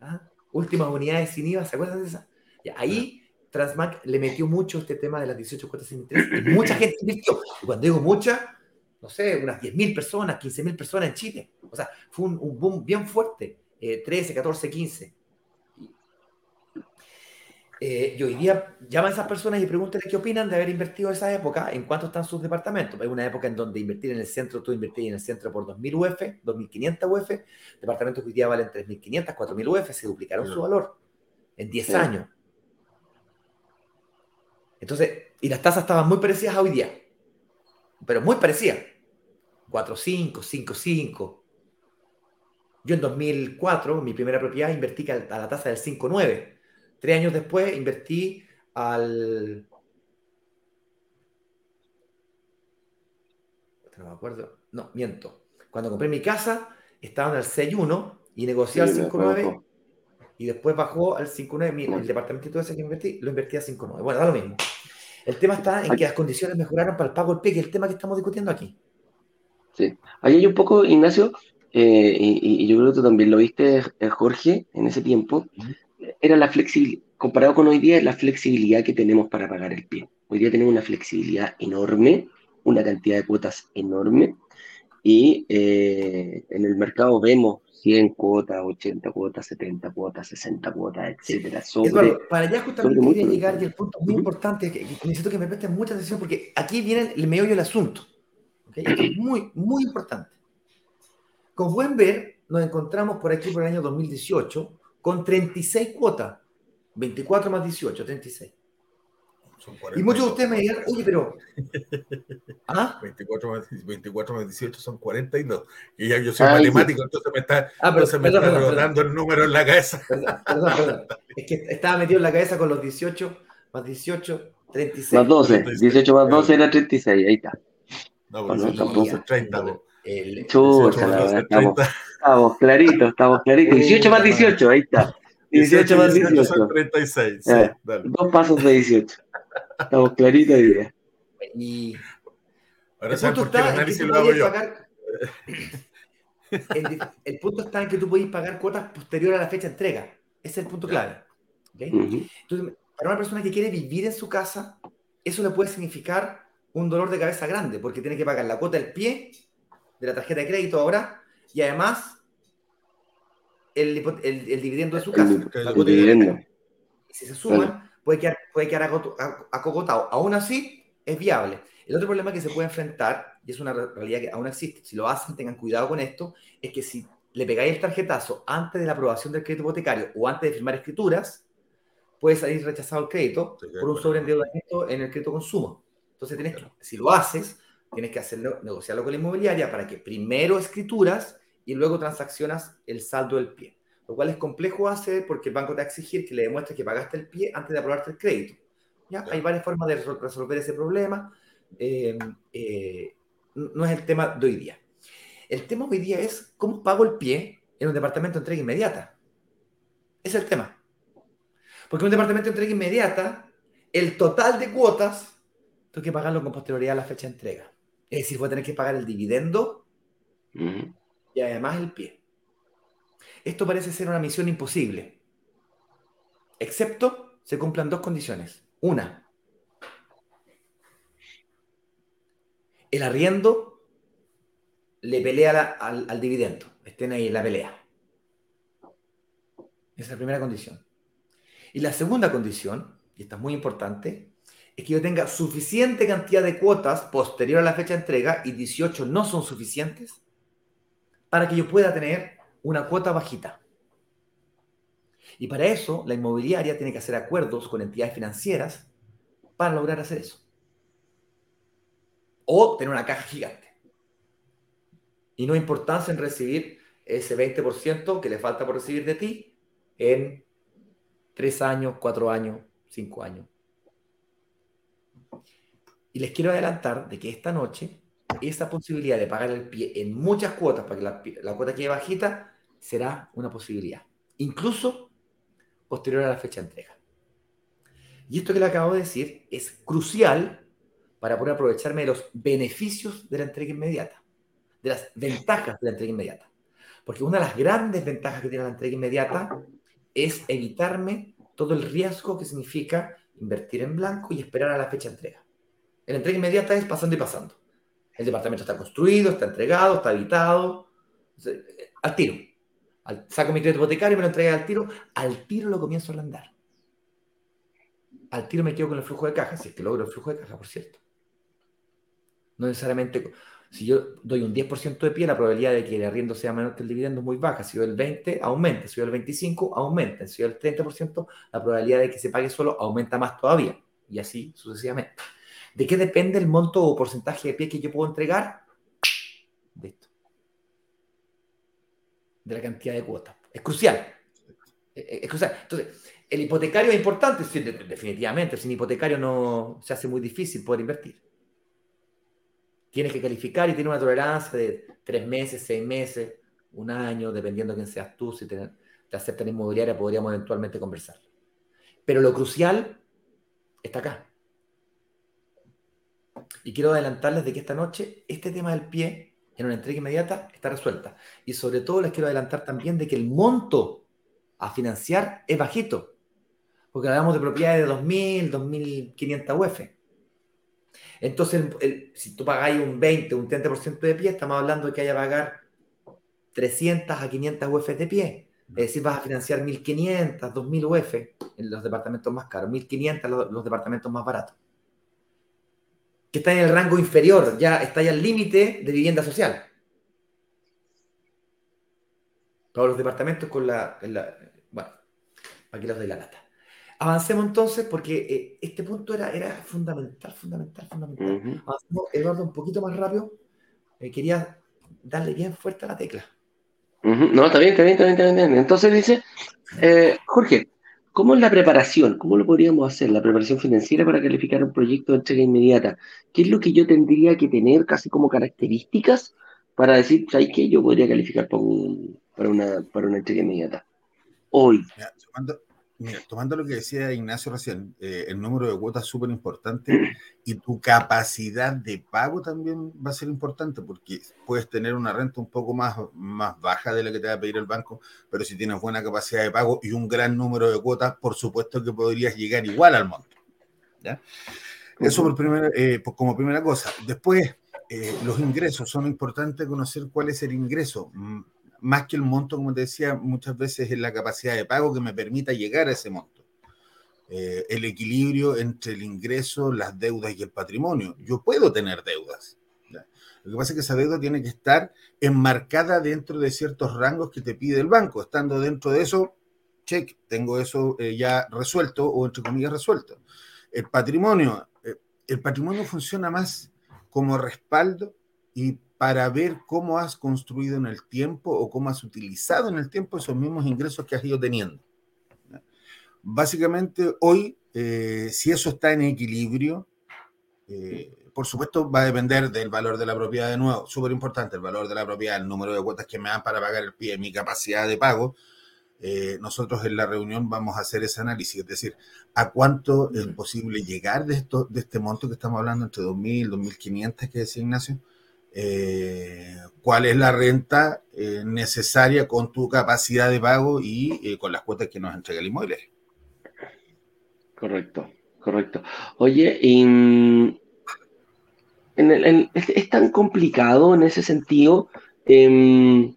¿ah? últimas unidades sin IVA, ¿se acuerdan de esa? Y ahí Transmac le metió mucho este tema de las 18 cuotas sin interés y mucha gente invirtió. Y cuando digo mucha, no sé, unas 10.000 personas, 15.000 personas en Chile. O sea, fue un, boom bien fuerte, 13, 14, 15. y hoy día llaman a esas personas y pregúntenle qué opinan de haber invertido en esa época, en cuánto están sus departamentos. Es una época en donde invertir en el centro, tú invertías en el centro por 2.000 UF, 2.500 UF, departamentos que hoy día valen 3.500, 4.000 UF, se duplicaron su valor en 10 años. Entonces, y las tasas estaban muy parecidas a hoy día, pero muy parecidas. 4.5, 5.5. Yo en 2004, mi primera propiedad, invertí a la tasa del 5.9. Tres años después invertí al... No me acuerdo. No, miento. Cuando compré mi casa, estaba en el 6.1 y negocié al 5.9 y después bajó al 5.9. El departamento ese que invertí, lo invertí a 5.9. Bueno, da lo mismo. El tema está en que las condiciones mejoraron para el pago del pie, que es el tema que estamos discutiendo aquí. Sí. Ahí hay un poco, Ignacio, eh, y, yo creo que tú también lo viste, eh, Jorge, en ese tiempo, era la flexibilidad, comparado con hoy día, la flexibilidad que tenemos para pagar el pie. Hoy día tenemos una flexibilidad enorme, una cantidad de cuotas enorme, y eh, en el mercado vemos 100 cuotas, 80 cuotas, 70 cuotas, 60 cuotas, etcétera. Sobre, para allá justamente quería llegar y el punto muy importante, que, necesito que me presten mucha atención porque aquí viene el meollo del asunto. Es muy, muy importante. Como pueden ver, nos encontramos por aquí por el año 2018 con 36 cuotas. 24 más 18, 36. Y muchos de ustedes me dirán, oye, pero. ¿Ah? 24 más, 24 más 18 son 42. Y ya yo soy matemático, entonces me está, ah, pero, entonces me está el número en la cabeza. Perdón, perdón, Es que estaba metido en la cabeza con los 18 más 18, 36. Más 12. 18 más 12 era 36, ahí está. No, no, son 30. El, Chucha, la verdad, estamos, estamos claritos, estamos claritos. 18 más 18, ahí está. 18 más 18. Son 36. Sí, dos pasos de 18. Estamos claritos hoy día. Y Ahora el punto está en que tú puedes pagar. el, punto está en que tú puedes pagar cuotas posteriores a la fecha de entrega. Ese es el punto clave. Entonces, para una persona que quiere vivir en su casa, eso le puede significar un dolor de cabeza grande, porque tiene que pagar la cuota del pie de la tarjeta de crédito ahora y además el, el, dividendo de su casa. El, dividendo. si se suman, puede quedar, puede quedar acogotado. Aún así, es viable. El otro problema que se puede enfrentar, y es una realidad que aún existe, si lo hacen, tengan cuidado con esto, es que si le pegáis el tarjetazo antes de la aprobación del crédito hipotecario o antes de firmar escrituras, puede salir rechazado el crédito por un sobreendeudamiento en el crédito consumo. Entonces, tienes si lo haces, tienes que hacerlo, negociarlo con la inmobiliaria para que primero escrituras y luego transaccionas el saldo del pie. Lo cual es complejo hacer porque el banco te va a exigir que le demuestres que pagaste el pie antes de aprobarte el crédito. ¿ya? Hay varias formas de resolver ese problema. Eh, eh, no es el tema de hoy día. El tema hoy día es cómo pago el pie en un departamento de entrega inmediata. Es el tema. Porque en un departamento de entrega inmediata, el total de cuotas, tengo que pagarlo con posterioridad a la fecha de entrega. Es decir, voy a tener que pagar el dividendo y además el pie. Esto parece ser una misión imposible, excepto se cumplan dos condiciones. Una, el arriendo le pelea al, al, dividendo, estén ahí en la pelea. Esa es la primera condición. Y la segunda condición, y esta es muy importante, es que yo tenga suficiente cantidad de cuotas posterior a la fecha de entrega y 18 no son suficientes para que yo pueda tener una cuota bajita. Y para eso la inmobiliaria tiene que hacer acuerdos con entidades financieras para lograr hacer eso. O tener una caja gigante. Y no importancia en recibir ese 20% que le falta por recibir de ti en 3 años, 4 años, 5 años. Y les quiero adelantar de que esta noche esa posibilidad de pagar el pie en muchas cuotas para que la, cuota quede bajita será una posibilidad, incluso posterior a la fecha de entrega. Y esto que le acabo de decir es crucial para poder aprovecharme de los beneficios de la entrega inmediata, de las ventajas de la entrega inmediata. Porque una de las grandes ventajas que tiene la entrega inmediata es evitarme todo el riesgo que significa invertir en blanco y esperar a la fecha de entrega. La entrega inmediata es pasando y pasando. El departamento está construido, está entregado, está habitado. Al tiro. saco mi crédito hipotecario y me lo entrega al tiro. Al tiro lo comienzo a andar. Al tiro me quedo con el flujo de caja, si es que logro el flujo de caja, por cierto. No necesariamente, si yo doy un 10% de pie, la probabilidad de que el arriendo sea menor que el dividendo es muy baja. Si doy el 20, aumenta. Si doy el 25, aumenta. Si doy el 30%, la probabilidad de que se pague solo aumenta más todavía. Y así sucesivamente. ¿De qué depende el monto o porcentaje de pie que yo puedo entregar? De esto. De la cantidad de cuotas. Es crucial. Es crucial. Entonces, El hipotecario es importante, definitivamente. Sin hipotecario no se hace muy difícil poder invertir. Tienes que calificar y tiene una tolerancia de tres meses, seis meses, un año, dependiendo de quién seas tú. Si te, te aceptan inmobiliaria, podríamos eventualmente conversar. Pero lo crucial está acá. Y quiero adelantarles de que esta noche este tema del pie en una entrega inmediata está resuelta. Y sobre todo les quiero adelantar también de que el monto a financiar es bajito. Porque hablamos de propiedades de 2.000, 2.500 UF. Entonces, si tú pagáis un 20, un 30% de pie, estamos hablando de que haya que pagar 300 a 500 UF de pie. Es decir, vas a financiar 1.500, 2.000 UF en los departamentos más caros, 1.500 los, los departamentos más baratos. Que está en el rango inferior, ya está ya al límite de vivienda social. Todos los departamentos con la, bueno, aquí los de la lata. Avancemos entonces porque eh, este punto era, era fundamental, fundamental, fundamental. Avancemos, Eduardo, un poquito más rápido. Eh, quería darle bien fuerte a la tecla. No, está bien, está bien, está bien, Entonces dice, eh, Jorge, ¿cómo es la preparación? ¿Cómo lo podríamos hacer? La preparación financiera para calificar un proyecto de entrega inmediata. ¿Qué es lo que yo tendría que tener casi como características para decir, ¿sabes qué? Yo podría calificar para, una, para una entrega inmediata. Hoy. Tomando lo que decía Ignacio recién, eh, el número de cuotas es súper importante y tu capacidad de pago también va a ser importante porque puedes tener una renta un poco más, más baja de la que te va a pedir el banco, pero si tienes buena capacidad de pago y un gran número de cuotas, por supuesto que podrías llegar igual al monto. ¿ya? Eso por primera, eh, como primera cosa. Después, eh, los ingresos, son importantes conocer cuál es el ingreso mm, más que el monto, como te decía, muchas veces es la capacidad de pago que me permita llegar a ese monto. Eh, el equilibrio entre el ingreso, las deudas y el patrimonio. Yo puedo tener deudas. Lo que pasa es que esa deuda tiene que estar enmarcada dentro de ciertos rangos que te pide el banco. Estando dentro de eso, check, tengo eso eh, ya resuelto o entre comillas resuelto. El patrimonio, eh, el patrimonio funciona más como respaldo y para ver cómo has construido en el tiempo o cómo has utilizado en el tiempo esos mismos ingresos que has ido teniendo. Básicamente, hoy, eh, si eso está en equilibrio, eh, por supuesto va a depender del valor de la propiedad de nuevo, súper importante, el valor de la propiedad, el número de cuotas que me dan para pagar el pie, mi capacidad de pago. Eh, nosotros en la reunión vamos a hacer ese análisis, es decir, a cuánto es posible llegar de, esto, de este monto que estamos hablando, entre 2.000 2.500 que decía Ignacio, eh, cuál es la renta eh, necesaria con tu capacidad de pago y eh, con las cuotas que nos entrega el inmueble. Correcto, correcto. Oye, es, tan complicado en ese sentido. Em,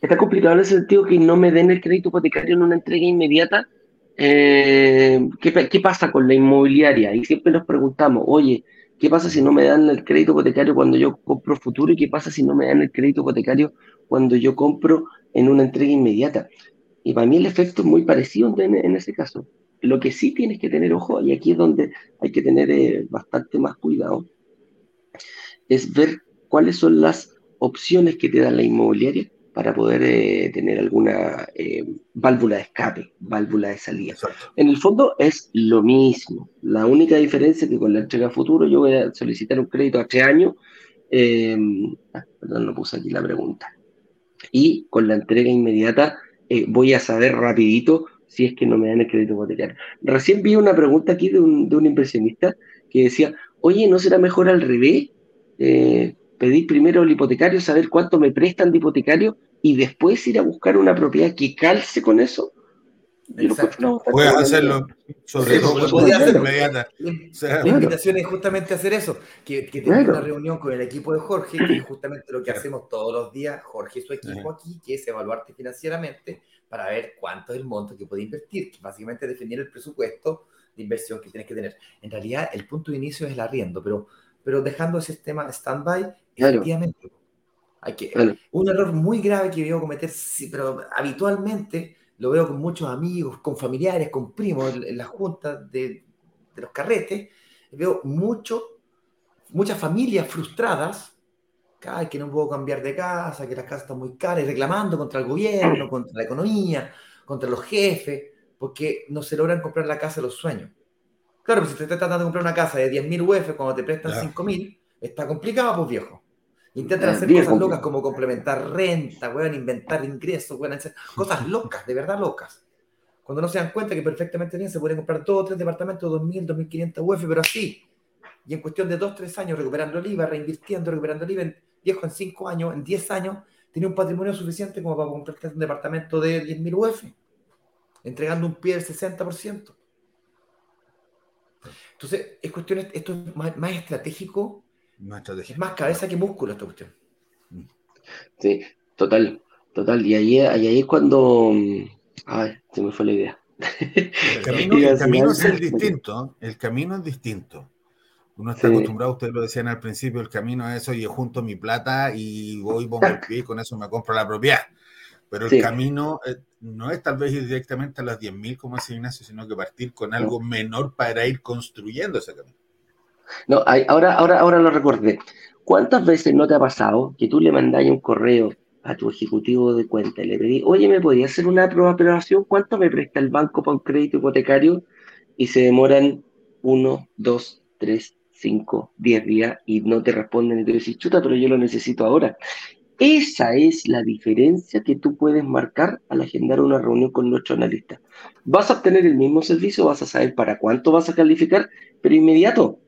está complicado en ese sentido que no me den el crédito hipotecario en una entrega inmediata. ¿qué, ¿Qué pasa con la inmobiliaria? Y siempre nos preguntamos, oye, ¿Qué pasa si no me dan el crédito hipotecario cuando yo compro futuro? ¿Y qué pasa si no me dan el crédito hipotecario cuando yo compro en una entrega inmediata? Y para mí el efecto es muy parecido en, ese caso. Lo que sí tienes que tener ojo, y aquí es donde hay que tener eh, bastante más cuidado, es ver cuáles son las opciones que te da la inmobiliaria para poder eh, tener alguna eh, válvula de escape, válvula de salida. En el fondo es lo mismo. La única diferencia es que con la entrega futuro yo voy a solicitar un crédito a tres años. Eh, ah, perdón, no puse aquí la pregunta. Y con la entrega inmediata voy a saber rapidito si es que no me dan el crédito hipotecario. Recién vi una pregunta aquí de un, de un impresionista que decía, oye, ¿no será mejor al revés? Pedir primero el hipotecario, saber cuánto me prestan de hipotecario y después ir a buscar una propiedad que calce con eso. Puedes hacerlo, sobre todo cuando inmediata. la invitación es justamente hacer eso, que, que tenga una reunión con el equipo de Jorge, que es justamente lo que hacemos todos los días, Jorge y su equipo aquí, que es evaluarte financieramente para ver cuánto es el monto que puede invertir, que básicamente definir el presupuesto de inversión que tienes que tener. En realidad, el punto de inicio es el arriendo, pero, pero dejando ese sistema stand-by, efectivamente, hay que, Un error muy grave que veo cometer, pero habitualmente lo veo con muchos amigos, con familiares, con primos en, las juntas de, los carretes. Veo mucho, muchas familias frustradas, que no puedo cambiar de casa, que las casas están muy caras, reclamando contra el gobierno, contra la economía, contra los jefes. porque no se logran comprar la casa de los sueños. Claro, pues si te estás tratando de comprar una casa de 10.000 UF cuando te prestan 5.000, está complicado, pues viejo. Intentan hacer cosas locas como complementar renta, weón, inventar ingresos, weón, hacer cosas locas, de verdad locas. Cuando no se dan cuenta que perfectamente bien se pueden comprar dos o tres departamentos de 2.000, 2.500 UF, pero así. Y en cuestión de dos, tres años recuperando el IVA, reinvirtiendo, recuperando el IVA, viejo en cinco años, en 10 años, tiene un patrimonio suficiente como para comprarte un departamento de 10.000 UF, entregando un pie del 60%. Entonces, es cuestión, esto es más, estratégico, es más cabeza que músculo esta cuestión. Sí, total, total. Y ahí, ahí es cuando... Ay, se me fue la idea. El camino, el camino es el distinto, el camino es distinto. Uno está acostumbrado, ustedes lo decían al principio, el camino es eso, yo junto mi plata y voy, pongo el pie y con eso me compro la propiedad. Pero el camino eh, no es tal vez ir directamente a las 10.000 como dice Ignacio, sino que partir con algo menor para ir construyendo ese camino. No, ahora, ahora, ahora lo recordé. ¿Cuántas veces no te ha pasado que tú le mandáis un correo a tu ejecutivo de cuenta y le pedís, oye, ¿me podía hacer una aprobación? ¿Cuánto me presta el banco para un crédito hipotecario? Y se demoran uno, dos, tres, 5, 10 días y no te responden y te dicen, chuta, pero yo lo necesito ahora. Esa es la diferencia que tú puedes marcar al agendar una reunión con nuestro analista. Vas a obtener el mismo servicio, vas a saber para cuánto vas a calificar, pero inmediato,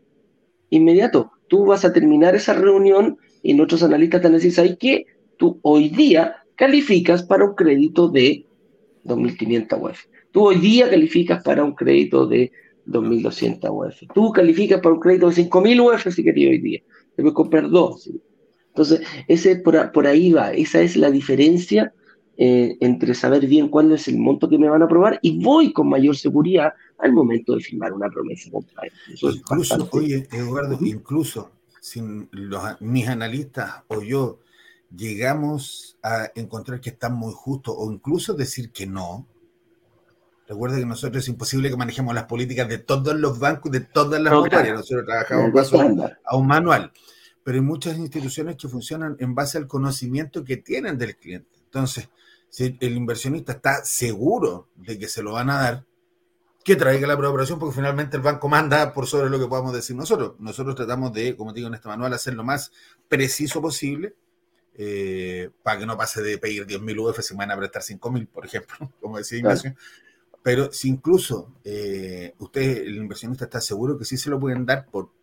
inmediato. Tú vas a terminar esa reunión y nuestros analistas te van a decir, ¿sabes qué? Tú hoy día calificas para un crédito de 2.500 UF. Tú hoy día calificas para un crédito de 2.200 UF. Tú calificas para un crédito de 5.000 UF si querías hoy día. Debes comprar dos. Entonces, ese por, por, ahí va. Esa es la diferencia eh, entre saber bien cuál es el monto que me van a aprobar y voy con mayor seguridad al momento de firmar una promesa Incluso, oye, Eduardo, incluso si mis analistas o yo llegamos a encontrar que están muy justos o incluso decir que no, Recuerda que nosotros es imposible que manejemos las políticas de todos los bancos, de todas las monetarias. Nosotros trabajamos a un manual. Pero hay muchas instituciones que funcionan en base al conocimiento que tienen del cliente. Entonces, si el inversionista está seguro de que se lo van a dar, que traiga la aprobación, porque finalmente el banco manda por sobre lo que podamos decir nosotros. Nosotros tratamos de, como digo en este manual, hacer lo más preciso posible eh, para que no pase de pedir 10.000 UF si me van a prestar 5.000, por ejemplo, como decía Ignacio. Pero si incluso eh, usted, el inversionista, está seguro que sí se lo pueden dar por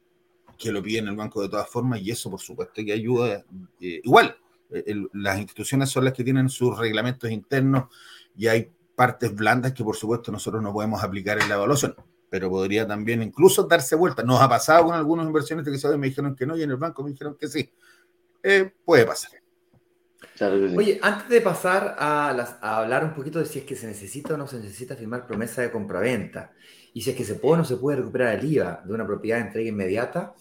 que lo piden el banco de todas formas y eso por supuesto que ayuda. Eh, igual, eh, las instituciones son las que tienen sus reglamentos internos y hay partes blandas que por supuesto nosotros no podemos aplicar en la evaluación, pero podría también incluso darse vuelta. Nos ha pasado con algunos inversionistas que saben, me dijeron que no y en el banco me dijeron que sí. puede pasar. Oye, antes de pasar a, hablar un poquito de si es que se necesita o no se necesita firmar promesa de compraventa y si es que se puede o no se puede recuperar el IVA de una propiedad de entrega inmediata,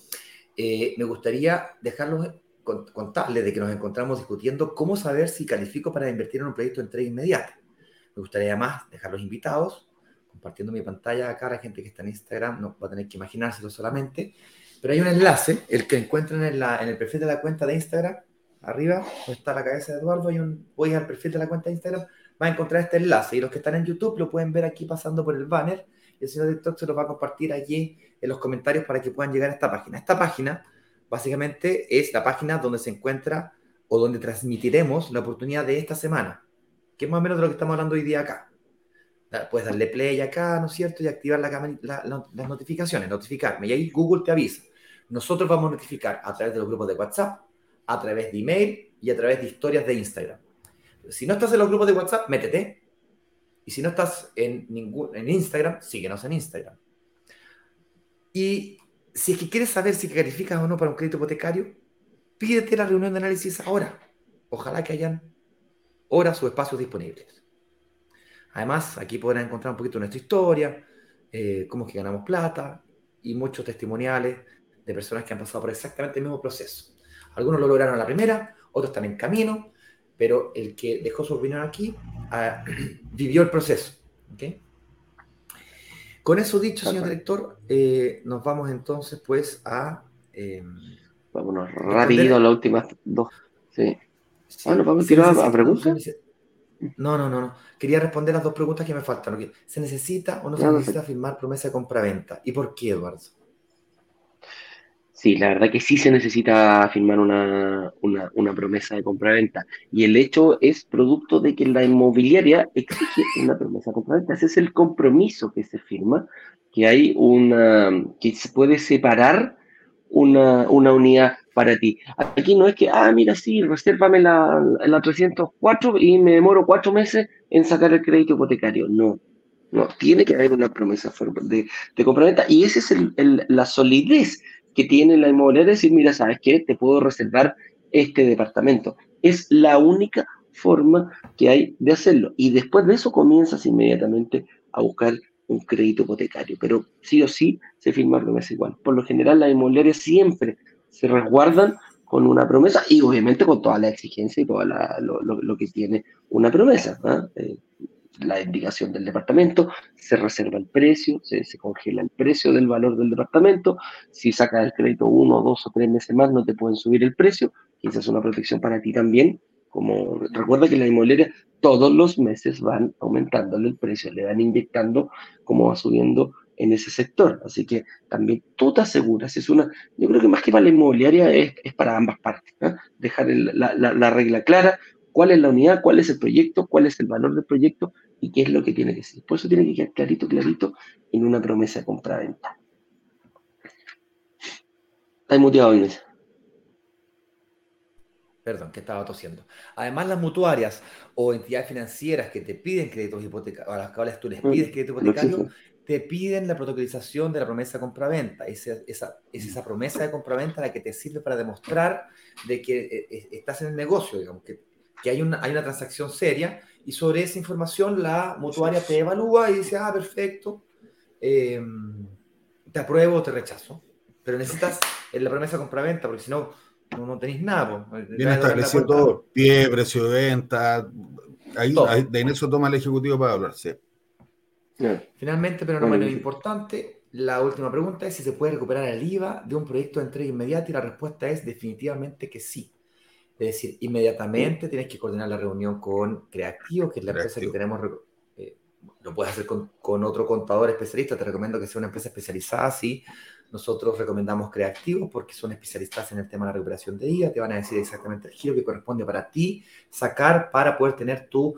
eh, me gustaría dejarlos contarles de que nos encontramos discutiendo cómo saber si califico para invertir en un proyecto de entrega inmediata. Me gustaría además dejarlos invitados, compartiendo mi pantalla acá, la gente que está en Instagram no va a tener que imaginárselo solamente, pero hay un enlace, el que encuentran en, en el perfil de la cuenta de Instagram, arriba, donde está la cabeza de Eduardo, y un, voy al perfil de la cuenta de Instagram, va a encontrar este enlace. Y los que están en YouTube lo pueden ver aquí pasando por el banner. El señor TikTok se los va a compartir allí en los comentarios para que puedan llegar a esta página. Esta página, básicamente, es la página donde se encuentra o donde transmitiremos la oportunidad de esta semana, que es más o menos de lo que estamos hablando hoy día acá. Puedes darle play acá, ¿no es cierto? Y activar las notificaciones, notificarme. Y ahí Google te avisa. Nosotros vamos a notificar a través de los grupos de WhatsApp, a través de email y a través de historias de Instagram. Si no estás en los grupos de WhatsApp, métete. Y si no estás en, ningún, en Instagram, síguenos en Instagram. Y si es que quieres saber si calificas o no para un crédito hipotecario, pídete la reunión de análisis ahora. Ojalá que hayan horas o espacios disponibles. Además, aquí podrán encontrar un poquito nuestra historia, eh, cómo es que ganamos plata y muchos testimoniales de personas que han pasado por exactamente el mismo proceso. Algunos lo lograron a la primera, otros están en camino, pero el que dejó su opinión aquí ah, vivió el proceso. Con eso dicho, señor director, eh, nos vamos entonces pues a... Em, Vámonos rápido a las últimas dos. Sí. bueno, vamos a tirar a preguntas. No, no, no, no. Quería responder las dos preguntas que me faltan. ¿Se necesita o no se necesita firmar promesa de compra-venta? ¿Y por qué, Eduardo? Sí, la verdad que sí se necesita firmar una, promesa de compra-venta. Y el hecho es producto de que la inmobiliaria exige una promesa de compra-venta. Ese es el compromiso que se firma, que hay una, que se puede separar una, unidad para ti. Aquí no es que, ah, mira, sí, resérvame la, la 304 y me demoro cuatro meses en sacar el crédito hipotecario. No, no, tiene que haber una promesa de, de compraventa y esa es el, la solidez que tiene la inmobiliaria decir, mira, ¿sabes qué? Te puedo reservar este departamento. Es la única forma que hay de hacerlo. Y después de eso comienzas inmediatamente a buscar un crédito hipotecario. Pero sí o sí se firma promesa igual. Por lo general, las inmobiliarias siempre se resguardan con una promesa y obviamente con toda la exigencia y todo lo, que tiene una promesa. ¿ah? Eh, la indicación del departamento, se reserva el precio, se, congela el precio del valor del departamento, si sacas el crédito uno, dos o tres meses más no te pueden subir el precio, y esa es una protección para ti también, como recuerda que la inmobiliaria todos los meses van aumentándole el precio, le van inyectando como va subiendo en ese sector. Así que también tú te aseguras, es una, yo creo que más que para la inmobiliaria es, para ambas partes, dejar la, la, regla clara, cuál es la unidad, cuál es el proyecto, cuál es el valor del proyecto y qué es lo que tiene que ser. Por eso tiene que quedar clarito, clarito en una promesa de compra-venta. Está muteado, Inés. Perdón, que estaba tosiendo. Además, las mutuarias o entidades financieras que te piden créditos hipotecarios, a las cuales tú les mm, pides crédito hipotecario, te piden la protocolización de la promesa de compraventa. Es esa, es esa promesa de compraventa la que te sirve para demostrar de que eh, eh, estás en el negocio, digamos, que, que hay, una, hay una transacción seria y sobre esa información la mutuaria te evalúa y dice, ah, perfecto, em, te apruebo o te rechazo. Pero necesitas la promesa de compraventa, porque si no, no, tenéis nada. Bien establecido todo, pie, precio de venta, ahí, de en eso toma el ejecutivo para hablar, sí. Finalmente, pero no menos importante, la última pregunta es si se puede recuperar el IVA de un proyecto de entrega inmediata y la respuesta es definitivamente que sí. Es decir, inmediatamente tienes que coordinar la reunión con Creativo, que es la empresa que tenemos. Eh, lo puedes hacer con, con, otro contador especialista. Te recomiendo que sea una empresa especializada. Sí, nosotros recomendamos Creativo porque son especialistas en el tema de la recuperación de IVA. Te van a decir exactamente el giro que corresponde para ti sacar para poder tener tu,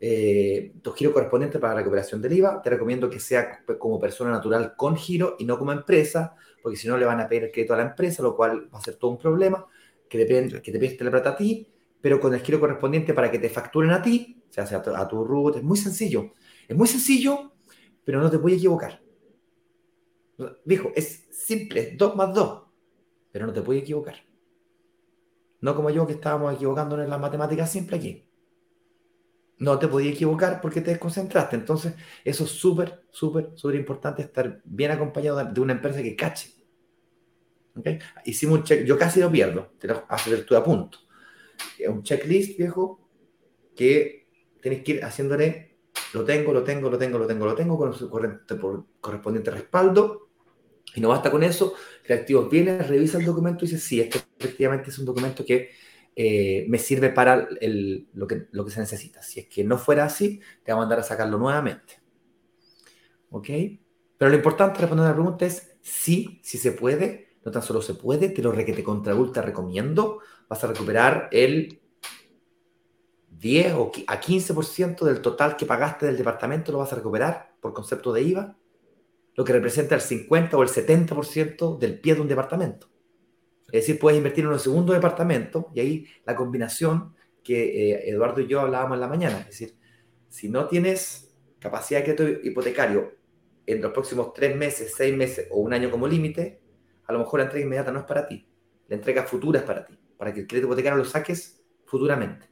eh, tu giro correspondiente para la recuperación del IVA. Te recomiendo que sea como persona natural con giro y no como empresa, porque si no le van a pedir el crédito a la empresa, lo cual va a ser todo un problema que, depende, que te pide la plata a ti, pero con el giro correspondiente para que te facturen a ti, o sea, a tu, a tu root. Es muy sencillo. Es muy sencillo, pero no te puedes equivocar. Dijo, es simple, 2 más 2, pero no te puedes equivocar. No como yo que estábamos equivocándonos en las matemáticas simple aquí. No te podías equivocar porque te desconcentraste. Entonces, eso es súper, súper, súper importante estar bien acompañado de una empresa que cache Hicimos un check, yo casi lo pierdo, te lo tú a punto. Un checklist, viejo, que tienes que ir haciéndole, lo tengo, lo tengo, lo tengo, lo tengo, lo tengo, con su correspondiente respaldo. Y no basta con eso, Creativo viene, revisa el documento y dice, sí, este efectivamente es un documento que eh, me sirve para lo, que, lo que se necesita. Si es que no fuera así, te va a mandar a sacarlo nuevamente. ¿Ok? Pero lo importante, responder a la pregunta es sí, si se puede, no tan solo se puede, te lo que te contra te recomiendo, vas a recuperar el 10 o a 15% del total que pagaste del departamento, lo vas a recuperar por concepto de IVA, lo que representa el 50 o el 70% del pie de un departamento. Es decir, puedes invertir en un segundo departamento y ahí la combinación que eh, Eduardo y yo hablábamos en la mañana. Es decir, si no tienes capacidad de crédito hipotecario en los próximos tres meses, seis meses o un año como límite, a lo mejor la entrega inmediata no es para ti. La entrega futura es para ti, para que el crédito hipotecario lo saques futuramente.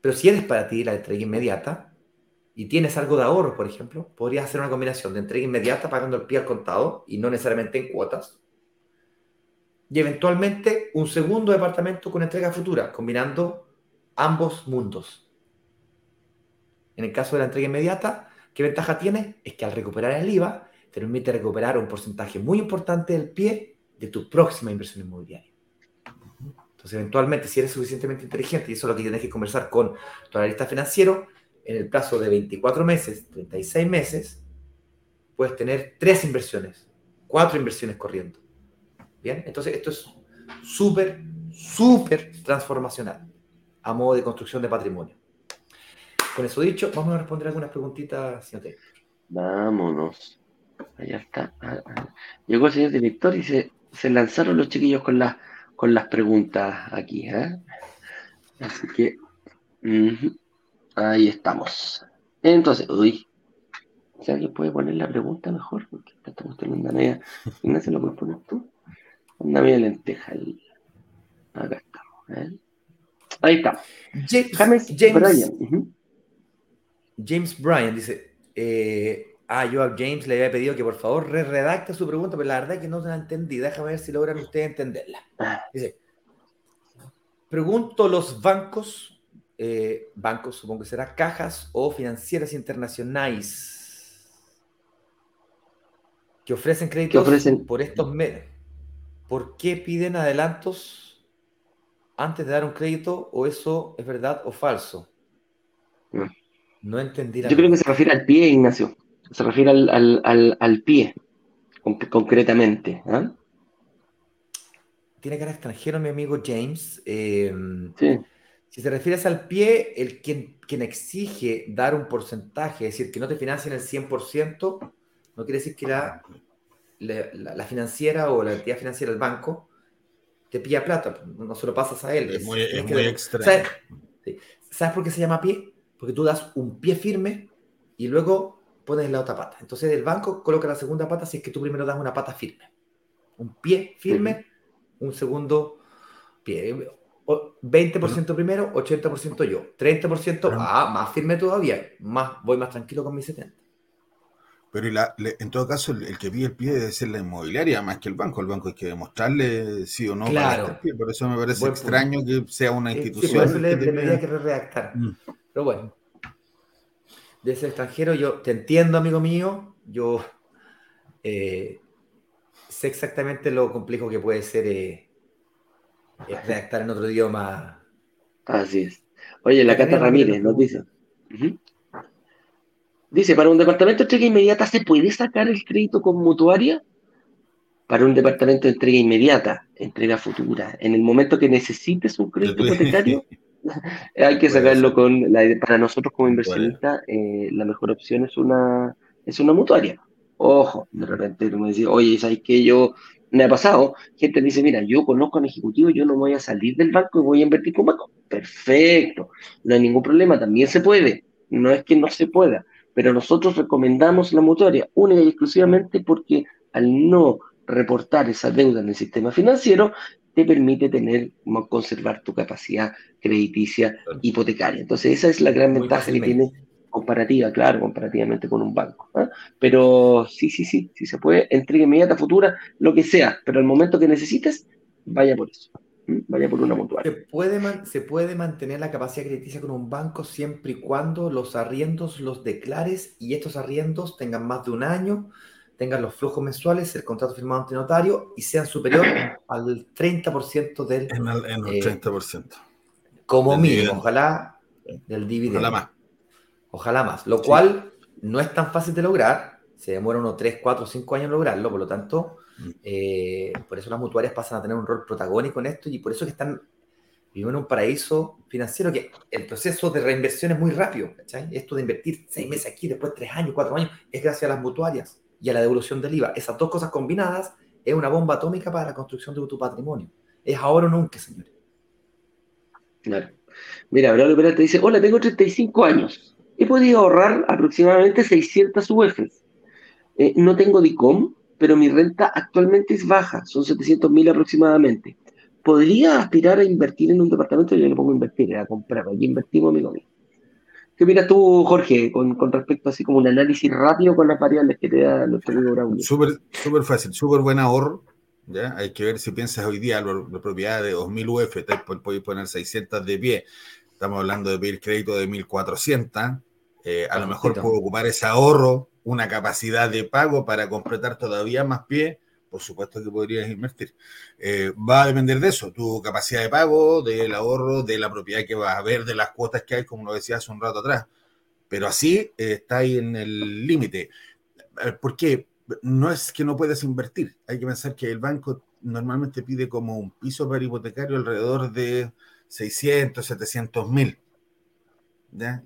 Pero si eres para ti la entrega inmediata y tienes algo de ahorro, por ejemplo, podrías hacer una combinación de entrega inmediata pagando el pie al contado y no necesariamente en cuotas. Y eventualmente un segundo departamento con entrega futura, combinando ambos mundos. En el caso de la entrega inmediata, ¿qué ventaja tiene? Es que al recuperar el IVA, te permite recuperar un porcentaje muy importante del pie de tu próxima inversión inmobiliaria. Entonces, eventualmente, si eres suficientemente inteligente, y eso es lo que tienes que conversar con tu analista financiero, en el plazo de 24 meses, 36 meses, puedes tener tres inversiones, cuatro inversiones corriendo. Bien, entonces esto es súper, súper transformacional a modo de construcción de patrimonio. Con eso dicho, vamos a responder algunas preguntitas, señor Taylor. Vámonos. Allá está. Ah, ah. Llegó el señor director y se, se lanzaron los chiquillos con las con las preguntas aquí. ¿eh? Así que ahí estamos. Entonces, uy, si alguien puede poner la pregunta mejor, porque estamos teniendo una media. se lo puedes poner tú. Una media lenteja. Acá estamos. ¿eh? Ahí está. James, James, Bryan. James Bryan dice. Eh, Ah, yo a James le había pedido que por favor re redacte su pregunta, pero la verdad es que no se la entendí. Déjame ver si logran ustedes entenderla. Dice, pregunto los bancos, eh, bancos supongo que será cajas o financieras internacionales que ofrecen créditos por estos medios. ¿Por qué piden adelantos antes de dar un crédito o eso es verdad o falso? No, no entendí. Yo creo que se refiere al pie, Ignacio se refiere al, pie, concretamente. ¿ah? Tiene cara extranjero mi amigo James. Em, sí. Si te refieres al pie, el quien, quien exige dar un porcentaje, es decir, que no te financien el 100%, no quiere decir que la, la, financiera o la entidad financiera, el banco, te pilla plata, no se lo pasas a él. Es, muy, extraño. ¿sabes, por qué se llama pie? Porque tú das un pie firme y luego pones la otra pata. Entonces el banco coloca la segunda pata si es que tú primero das una pata firme. Un pie firme, un segundo pie. 20% primero, 80% yo. 30%, ah, más firme todavía. Más, voy más tranquilo con mi 70. Pero en todo caso, el, que pide el pie debe ser la inmobiliaria más que el banco. El banco hay que demostrarle sí o no claro. para pie. Por eso me parece extraño que sea una institución. Sí, por eso le, que redactar. Mm. Pero bueno, de ese extranjero, yo te entiendo, amigo mío, yo eh, sé exactamente lo complejo que puede ser eh, eh, redactar en otro idioma. Así es. Oye, la Cata Ramírez nos dice. Dice, para un departamento de entrega inmediata, ¿se puede sacar el crédito con mutuaria? Para un departamento de entrega inmediata, entrega futura, en el momento que necesites un crédito hipotecario, Hay que sacarlo con, la, para nosotros como inversionistas, eh, la mejor opción es una, es una mutuaria. Ojo, de repente tú me dices, oye, ¿sabes qué? Yo, me ha pasado, gente dice, mira, yo conozco a mi ejecutivo, yo no voy a salir del banco y voy a invertir con banco. Perfecto, no hay ningún problema, también se puede. No es que no se pueda, pero nosotros recomendamos la mutuaria única y exclusivamente porque al no reportar esa deuda en el sistema financiero, te permite tener, conservar tu capacidad crediticia hipotecaria. Entonces, esa es la gran ventaja que tiene comparativa, claro, comparativamente con un banco. ¿ah? Pero sí, sí, sí, sí se puede, entrega inmediata, futura, lo que sea, pero al momento que necesites, vaya por eso. Vaya por una mutual. Se puede, se puede mantener la capacidad crediticia con un banco siempre y cuando los arriendos los declares y estos arriendos tengan más de un año tengan los flujos mensuales, el contrato firmado ante notario y sean superior al 30% del... En el, 30%. Eh, como mínimo, ojalá del dividendo. Ojalá más. Ojalá más, lo cual no es tan fácil de lograr, se demora unos 3, 4, 5 años lograrlo, por lo tanto, mm. eh, por eso las mutuarias pasan a tener un rol protagónico en esto y por eso que están viviendo en un paraíso financiero que el proceso de reinversión es muy rápido, Esto de invertir 6 meses aquí, después 3 años, 4 años, es gracias a las mutuarias y a la devolución del IVA. Esas dos cosas combinadas es una bomba atómica para la construcción de tu patrimonio. Es ahora o nunca, señores. Claro. Mira, Braulio te dice, hola, tengo 35 años. He podido ahorrar aproximadamente 600 UFs. Eh, no tengo DICOM, pero mi renta actualmente es baja, son 700 mil aproximadamente. ¿Podría aspirar a invertir en un departamento? Yo le pongo a invertir, a comprar. Aquí invertimos, amigo mío. ¿Qué miras tú, Jorge, con, respecto así como un análisis rápido con las variables que te da nuestro amigo Braulio? Súper super fácil, súper buen ahorro. ¿ya? Hay que ver si piensas hoy día la, propiedad de 2.000 UF, puedes poner 600 de pie. Estamos hablando de pedir crédito de 1.400. Eh, a lo mejor puedo ocupar ese ahorro, una capacidad de pago para completar todavía más pie por supuesto que podrías invertir. Eh, va a depender de eso, tu capacidad de pago, del ahorro, de la propiedad que vas a ver, de las cuotas que hay, como lo decía hace un rato atrás. Pero así eh, está ahí en el límite. Eh, ¿Por qué? No es que no puedas invertir. Hay que pensar que el banco normalmente pide como un piso para hipotecario alrededor de 600, 700 mil.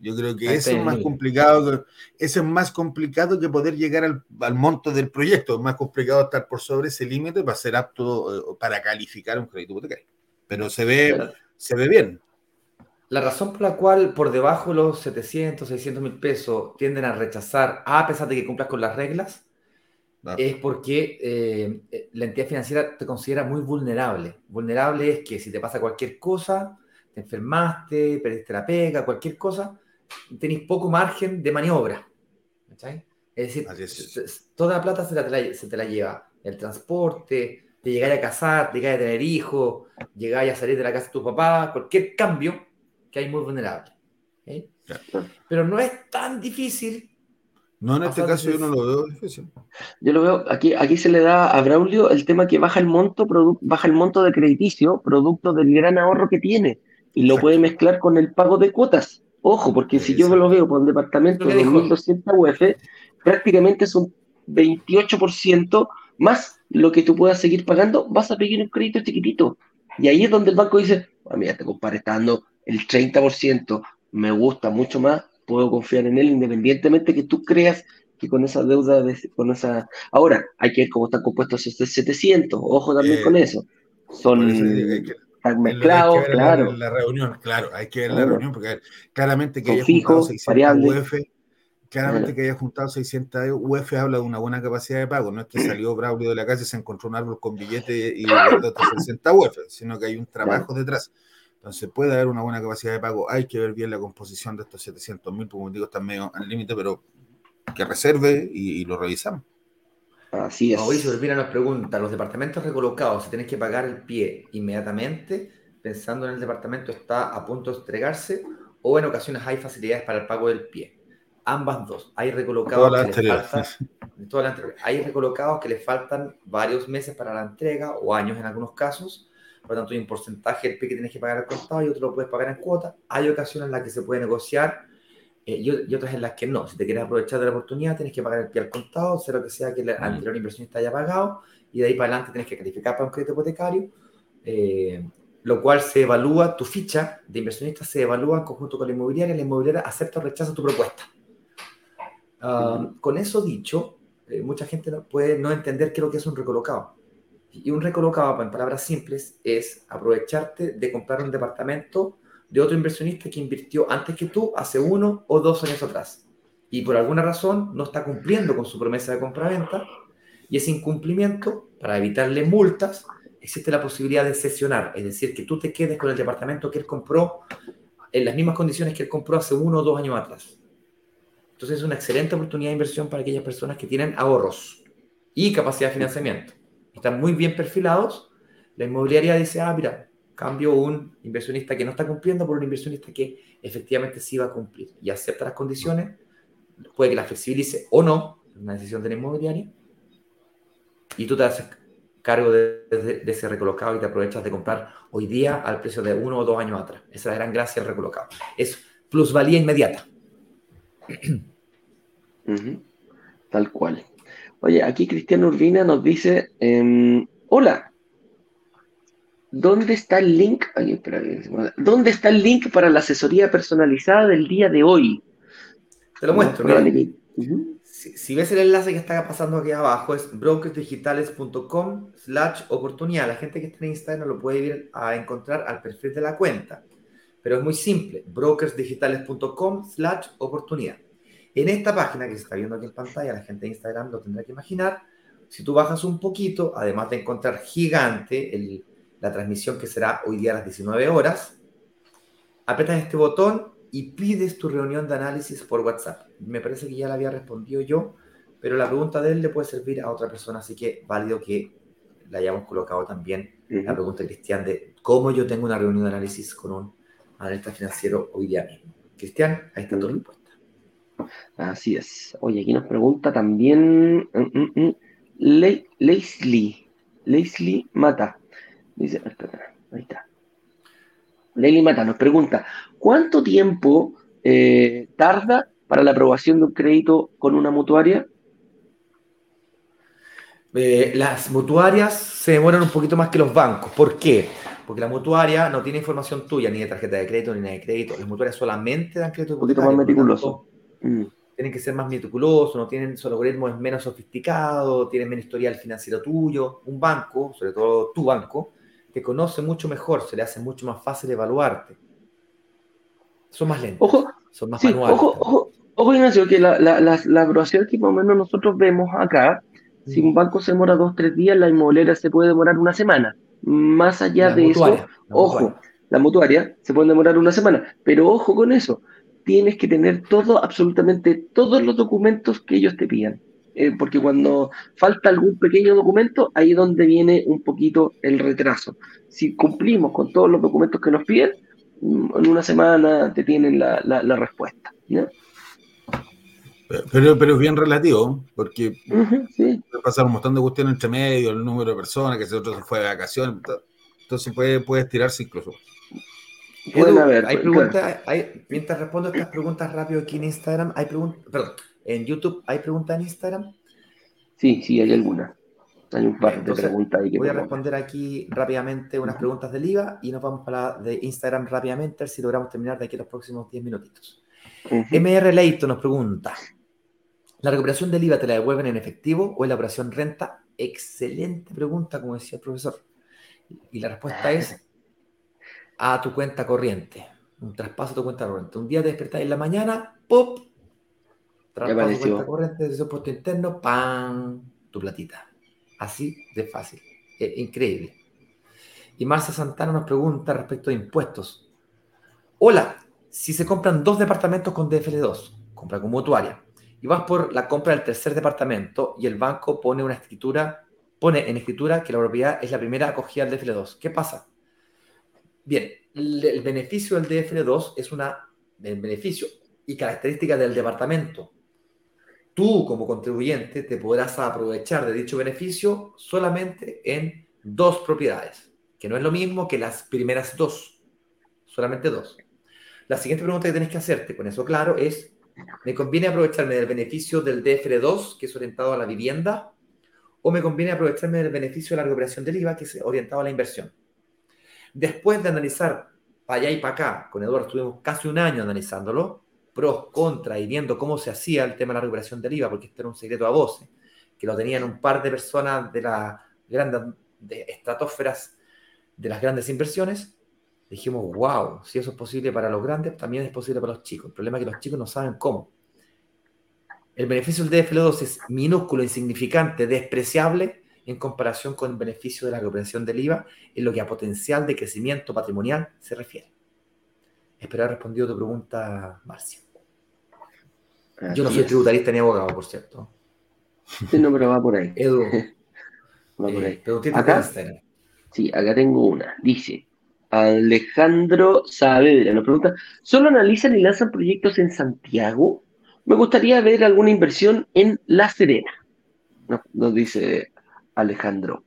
Yo creo que eso es más complicado, eso es más complicado que poder llegar al, monto del proyecto. Es más complicado estar por sobre ese límite para ser apto eh, para calificar un crédito hipotecario. Pero se ve, se ve bien. La razón por la cual por debajo de los 700, 600 mil pesos tienden a rechazar, a pesar de que cumplas con las reglas, es porque eh, la entidad financiera te considera muy vulnerable. Vulnerable es que si te pasa cualquier cosa, te enfermaste, perdiste la pega, cualquier cosa, tenéis poco margen de maniobra. Es decir, toda la plata se, te la lleva. El transporte, de llegar a casar, de llegar a tener hijos, llegar a salir de la casa de tu papá, cualquier cambio que hay muy vulnerable. Pero no es tan difícil. No, en este caso yo no lo veo difícil. Yo lo veo, aquí, aquí se le da a Braulio el tema que baja el monto, baja el monto de crediticio, producto del gran ahorro que tiene y lo puede mezclar con el pago de cuotas. Ojo, porque si yo me lo veo por un departamento de 1.200 UF, prácticamente es un 28% más lo que tú puedas seguir pagando, vas a pedir un crédito chiquitito. Y ahí es donde el banco dice, ah, mira, te compadre está dando el 30%, me gusta mucho más, puedo confiar en él independientemente que tú creas que con esa deuda, con esa... Ahora, hay que ver cómo están compuestos esos 700, ojo también eh, con eso. Son mezclado, claro. La, reunión, claro, hay que ver la reunión porque claramente que haya juntado 600 UF, claramente que haya juntado 600 UF habla de una buena capacidad de pago, no es que salió Braulio de la calle, se encontró un árbol con billete y guardó 60 UF, sino que hay un trabajo detrás. Entonces puede haber una buena capacidad de pago, hay que ver bien la composición de estos 700 mil, como digo, están medio al límite, pero que reserve y lo revisamos. Así es. Mauricio Urbina nos pregunta, ¿los departamentos recolocados se tienes que pagar el pie inmediatamente pensando en el departamento está a punto de entregarse o en ocasiones hay facilidades para el pago del pie? Ambas dos. Hay recolocados que les faltan, hay recolocados que le faltan varios meses para la entrega o años en algunos casos. Por lo tanto, hay un porcentaje del pie que tienes que pagar al contado y otro lo puedes pagar en cuota. Hay ocasiones en las que se puede negociar eh, y, otras en las que no. Si te quieres aprovechar de la oportunidad, tienes que pagar el pie al contado, sea lo que sea que el anterior inversionista haya pagado, y de ahí para adelante tienes que calificar para un crédito hipotecario, eh, lo cual se evalúa, tu ficha de inversionista se evalúa en conjunto con la inmobiliaria, la inmobiliaria acepta o rechaza tu propuesta. Ah, con eso dicho, eh, mucha gente puede no entender qué es lo que es un recolocado. Y un recolocado, en palabras simples, es aprovecharte de comprar un departamento de otro inversionista que invirtió antes que tú hace uno o dos años atrás y por alguna razón no está cumpliendo con su promesa de compra-venta y ese incumplimiento, para evitarle multas, existe la posibilidad de sesionar, es decir, que tú te quedes con el departamento que él compró en las mismas condiciones que él compró hace uno o dos años atrás. Entonces es una excelente oportunidad de inversión para aquellas personas que tienen ahorros y capacidad de financiamiento. Están muy bien perfilados. La inmobiliaria dice, ah, mira, cambio un inversionista que no está cumpliendo por un inversionista que efectivamente sí va a cumplir y acepta las condiciones, puede que las flexibilice o no, una decisión de la inmobiliaria, y tú te haces cargo de, ese recolocado y te aprovechas de comprar hoy día al precio de uno o dos años atrás. Esa es la gran gracia del recolocado. Es plusvalía inmediata. Tal cual. Oye, aquí Cristiano Urbina nos dice, em, hola, ¿Dónde está el link? ¿Dónde está el link para la asesoría personalizada del día de hoy? Te lo muestro. si, ves el enlace que está pasando aquí abajo, es brokersdigitales.com slash oportunidad. La gente que está en Instagram lo puede ir a encontrar al perfil de la cuenta. Pero es muy simple, brokersdigitales.com slash oportunidad. En esta página que se está viendo aquí en pantalla, la gente de Instagram lo tendrá que imaginar. Si tú bajas un poquito, además de encontrar gigante el la transmisión que será hoy día a las 19 horas, apretas este botón y pides tu reunión de análisis por WhatsApp. Me parece que ya la había respondido yo, pero la pregunta de él le puede servir a otra persona, así que válido que la hayamos colocado también la pregunta de Cristian de cómo yo tengo una reunión de análisis con un analista financiero hoy día mismo. Cristian, ahí está tu respuesta. Así es. Oye, aquí nos pregunta también mm, Leslie, Leslie Mata. Dice, ahí está. Leslie Mata nos pregunta, ¿cuánto tiempo eh, tarda para la aprobación de un crédito con una mutuaria? Eh, las mutuarias se demoran un poquito más que los bancos. ¿Por qué? Porque la mutuaria no tiene información tuya, ni de tarjeta de crédito, ni de crédito. Las mutuarias solamente dan crédito. Un poquito más meticuloso. Mm. Tienen que ser más meticulosos, no tienen, su algoritmo es menos sofisticado, tienen menos historial financiero tuyo. Un banco, sobre todo tu banco, te conoce mucho mejor, se le hace mucho más fácil evaluarte. Son más lentos. Ojo, son más manuales. Ojo, ojo, ojo, Ignacio, que la, la, la, aprobación que más o menos nosotros vemos acá, si un banco se demora dos, tres días, la inmobiliaria se puede demorar una semana. Más allá de eso, ojo, la mutuaria se puede demorar una semana, pero ojo con eso, tienes que tener todo, absolutamente todos los documentos que ellos te pidan. Eh, porque cuando falta algún pequeño documento, ahí es donde viene un poquito el retraso. Si cumplimos con todos los documentos que nos piden, mm, en una semana te tienen la, la, respuesta. Pero, pero es bien relativo, porque sí. puede pasar un montón de cuestiones entre medio, el número de personas, que si otro se fue de vacaciones, entonces puede, puede estirarse incluso. Edu, hay preguntas, hay, mientras respondo estas preguntas rápido aquí en Instagram, hay preguntas, perdón, en YouTube hay preguntas en Instagram. Sí, sí, hay algunas. Hay un par de preguntas ahí que Voy a responder aquí rápidamente unas preguntas del IVA y nos vamos para la de Instagram rápidamente, a ver si logramos terminar de aquí los próximos 10 minutitos. MR Leito nos pregunta: ¿La recuperación del IVA te la devuelven en efectivo o en la operación renta? Excelente pregunta, como decía el profesor. Y la respuesta es a tu cuenta corriente. Un traspaso a tu cuenta corriente. Un día te despertás en la mañana, ¡pop! Traspaso a cuenta corriente de puesto interno, ¡pam! Tu platita. Así de fácil. increíble. Y Marcia Santana nos pregunta respecto de impuestos. Hola, si se compran dos departamentos con DFL2, compra con mutuaria, y vas por la compra del tercer departamento y el banco pone una escritura, pone en escritura que la propiedad es la primera acogida al DFL2. ¿Qué pasa? Bien, el beneficio del DFL2 es una, el beneficio y característica del departamento. Tú como contribuyente te podrás aprovechar de dicho beneficio solamente en dos propiedades, que no es lo mismo que las primeras dos, solamente dos. La siguiente pregunta que tienes que hacerte con eso claro es, ¿me conviene aprovecharme del beneficio del DFL2, que es orientado a la vivienda, o me conviene aprovecharme del beneficio de la recuperación del IVA, que es orientado a la inversión? Después de analizar para allá y para acá, con Eduardo estuvimos casi un año analizándolo, pros, contras y viendo cómo se hacía el tema de la recuperación del IVA, porque esto era un secreto a voces, que lo tenían un par de personas de las grandes de estratosferas de las grandes inversiones, dijimos, wow, si eso es posible para los grandes, también es posible para los chicos. El problema es que los chicos no saben cómo. El beneficio del DFL2 es minúsculo, insignificante, despreciable, en comparación con el beneficio de la recuperación del IVA en lo que a potencial de crecimiento patrimonial se refiere. Espero haber respondido tu pregunta, Marcia. Yo no soy tributarista ni abogado, por cierto. Sí, no, pero va por ahí. Edu. va por ahí. Eh, acá, sí, acá tengo una. Dice, Alejandro Saavedra nos pregunta, ¿solo analizan y lanzan proyectos en Santiago? Me gustaría ver alguna inversión en La Serena. nos dice Alejandro.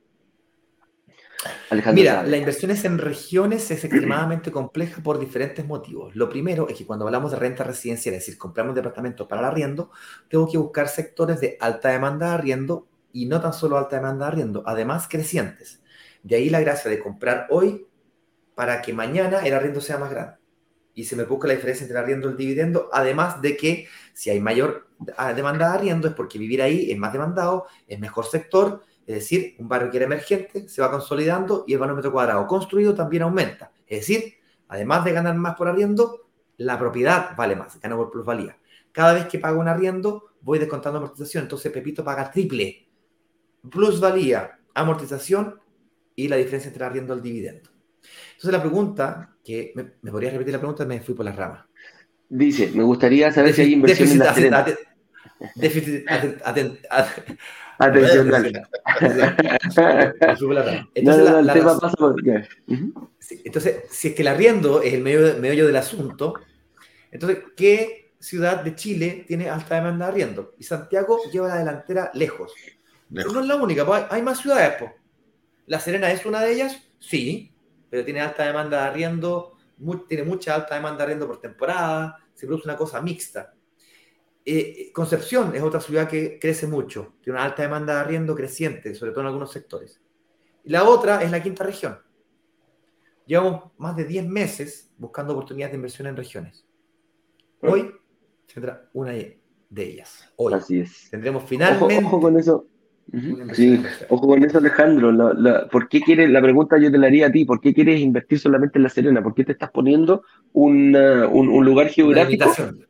Mira, la inversión en regiones es extremadamente compleja por diferentes motivos. Lo primero es que cuando hablamos de renta residencial, es decir, compramos departamentos para el arriendo, tengo que buscar sectores de alta demanda de arriendo y no tan solo alta demanda de arriendo, además crecientes. De ahí la gracia de comprar hoy para que mañana el arriendo sea más grande. Y se me busca la diferencia entre el arriendo y el dividendo, además de que si hay mayor demanda de arriendo es porque vivir ahí es más demandado, es mejor sector es decir, un barrio que era emergente se va consolidando y el valor metro cuadrado construido también aumenta. Es decir, además de ganar más por arriendo, la propiedad vale más, gana por plusvalía. Cada vez que pago un arriendo, voy descontando amortización. Entonces, Pepito paga triple. Plusvalía, amortización y la diferencia entre el arriendo y el dividendo. Entonces, la pregunta, que me, me podría repetir la pregunta, me fui por las ramas. Dice, me gustaría saber si hay inversión en la Déficit, Atención, dale. Entonces, si es que el arriendo es el medio, del asunto, entonces, ¿qué ciudad de Chile tiene alta demanda de arriendo? Y Santiago lleva la delantera lejos. no es la única, pues, hay más ciudades. Pues. ¿La Serena es una de ellas? Sí, pero tiene alta demanda de arriendo, tiene mucha alta demanda de arriendo por temporada, se produce una cosa mixta. Eh, Concepción es otra ciudad que crece mucho, tiene una alta demanda de arriendo creciente, sobre todo en algunos sectores. Y la otra es la quinta región. Llevamos más de 10 meses buscando oportunidades de inversión en regiones. Hoy tendrá una de ellas. Hoy. Así es. Tendremos finalmente. Ojo, con eso. Sí, ojo con eso, Alejandro. La, ¿Por qué quieres, la pregunta yo te la haría a ti, ¿por qué quieres invertir solamente en La Serena? ¿Por qué te estás poniendo un, lugar geográfico, una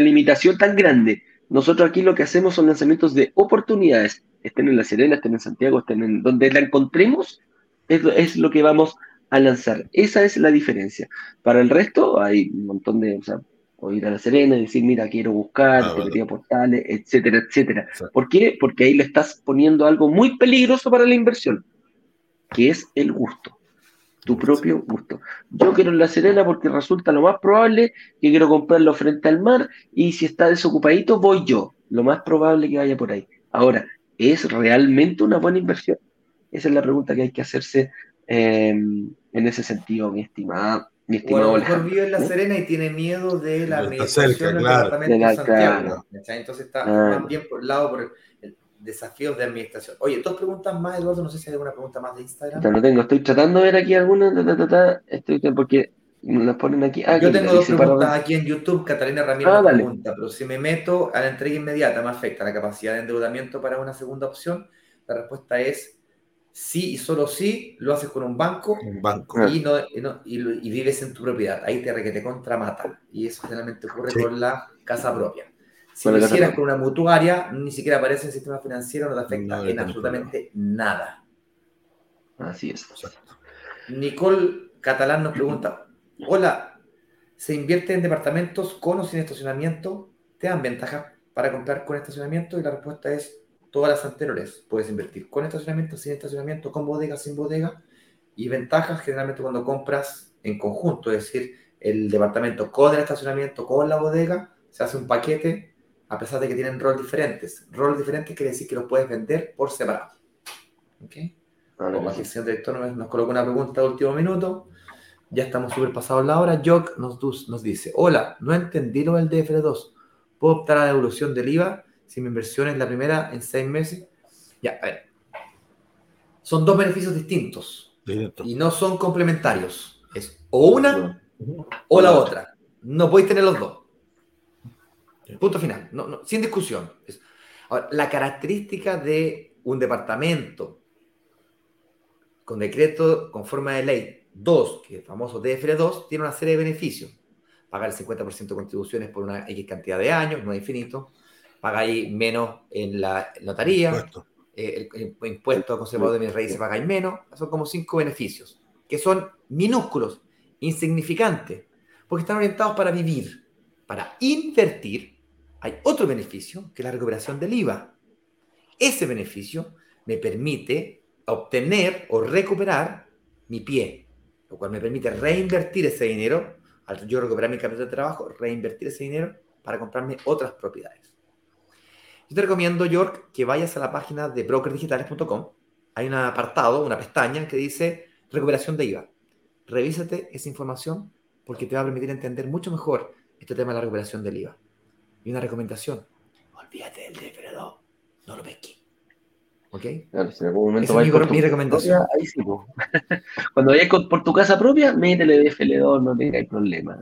limitación. tan grande? Nosotros aquí lo que hacemos son lanzamientos de oportunidades, estén en La Serena, estén en Santiago, estén en donde la encontremos, es, es lo que vamos a lanzar. Esa es la diferencia. Para el resto hay un montón de, o ir a La Serena y decir, mira, quiero buscar, ah, portales, etcétera, etcétera. ¿Por qué? Porque ahí le estás poniendo algo muy peligroso para la inversión, que es el gusto, tu propio gusto. Yo quiero en La Serena porque resulta lo más probable que quiero comprarlo frente al mar y si está desocupadito voy yo, lo más probable que vaya por ahí. Ahora, ¿es realmente una buena inversión? Esa es la pregunta que hay que hacerse eh, en ese sentido, mi estimada mi o a lo mejor vive en La Serena y tiene miedo de la administración del departamento de Santiago. Entonces está ah. más bien por el lado por el, desafíos de administración. Oye, dos preguntas más, Eduardo. No sé si hay alguna pregunta más de Instagram. No, tengo. Estoy tratando de ver aquí alguna. Estoy porque las ponen aquí. Ah, Yo tengo dos preguntas aquí en YouTube. Catalina Ramírez ah, pregunta, pero si me meto a la entrega inmediata, ¿me afecta la capacidad de endeudamiento para una segunda opción? La respuesta es sí y solo sí lo haces con un banco, un banco. Y, no, y, vives en tu propiedad. Ahí te requete contramata. Y eso generalmente ocurre con la casa propia. Si lo hicieras con una mutuaria, ni siquiera aparece en el sistema financiero, no te afecta en absolutamente nada. Así es. Nicole Catalán nos pregunta, hola, ¿se invierte en departamentos con o sin estacionamiento? ¿Te dan ventajas para comprar con estacionamiento? Y la respuesta es todas las anteriores. Puedes invertir con estacionamiento, sin estacionamiento, con bodega, sin bodega. Y ventajas generalmente cuando compras en conjunto, es decir, el departamento con el estacionamiento, con la bodega, se hace un paquete a pesar de que tienen roles diferentes. Roles diferentes quiere decir que los puedes vender por separado. ¿Ok? Como aquí el señor director nos, nos coloca una pregunta de último minuto. Ya estamos súper pasados la hora. Jock nos, nos dice, hola, no entendí lo del DFR2. ¿Puedo optar a la devolución del IVA si mi inversión es la primera en seis meses, ya, a ver. Son dos beneficios distintos y no son complementarios. Es o una o la otra. No podéis tener los dos. Punto final. sin discusión. la característica de un departamento con decreto con forma de ley 2, que es el famoso DFR2, tiene una serie de beneficios. Pagar el 50% de contribuciones por una X cantidad de años, no es infinito pagáis menos en la notaría, impuesto. Eh, el, impuesto a conservador de mis raíces pagáis menos, son como cinco beneficios, que son minúsculos, insignificantes, porque están orientados para vivir. Para invertir, hay otro beneficio, que es la recuperación del IVA. Ese beneficio me permite obtener o recuperar mi pie, lo cual me permite reinvertir ese dinero, al yo recuperar mi capital de trabajo, reinvertir ese dinero para comprarme otras propiedades. Yo te recomiendo, York, que vayas a la página de brokerdigitales.com. Hay un apartado, una pestaña que dice recuperación de IVA. Revísate esa información porque te va a permitir entender mucho mejor este tema de la recuperación del IVA. Y una recomendación, olvídate del DFR2, no lo pesques. ¿Ok? Claro, si en algún momento Esa es mi, recomendación. ahí sí, Cuando vayas por tu casa propia, métele DFL2, no tengáis problema.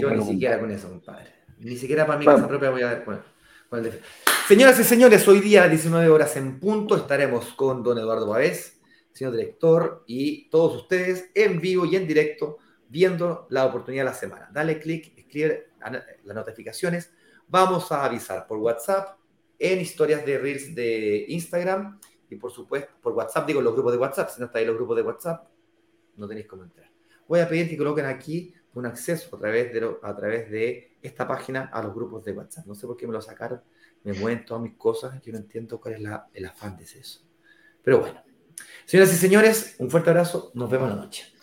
Yo ni siquiera con eso, compadre. Ni siquiera para mi casa propia voy a... Bueno, con el DFL. Señoras y señores, hoy día a 19 horas en punto estaremos con don Eduardo Bavés, señor director, y todos ustedes en vivo y en directo viendo la oportunidad de la semana. Dale clic, escribe las notificaciones. Vamos a avisar por WhatsApp, en historias de Reels de Instagram y por supuesto por WhatsApp, digo los grupos de WhatsApp. Si no estáis en los grupos de WhatsApp, no tenéis cómo entrar. Voy a pedir que coloquen aquí un acceso a través de, a través de esta página a los grupos de WhatsApp. No sé por qué me lo sacaron me mueven todas mis cosas, yo no entiendo cuál es el afán de eso. Pero bueno, señoras y señores, un fuerte abrazo, nos vemos la noche.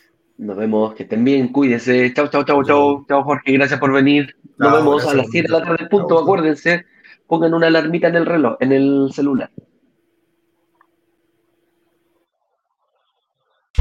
Nos vemos, que estén bien, cuídense. Chau, chau, chau, chau. Chau, Jorge, gracias por venir. Nos vemos a las 7 de la tarde, punto. Acuérdense, pongan una alarmita en el reloj, en el celular.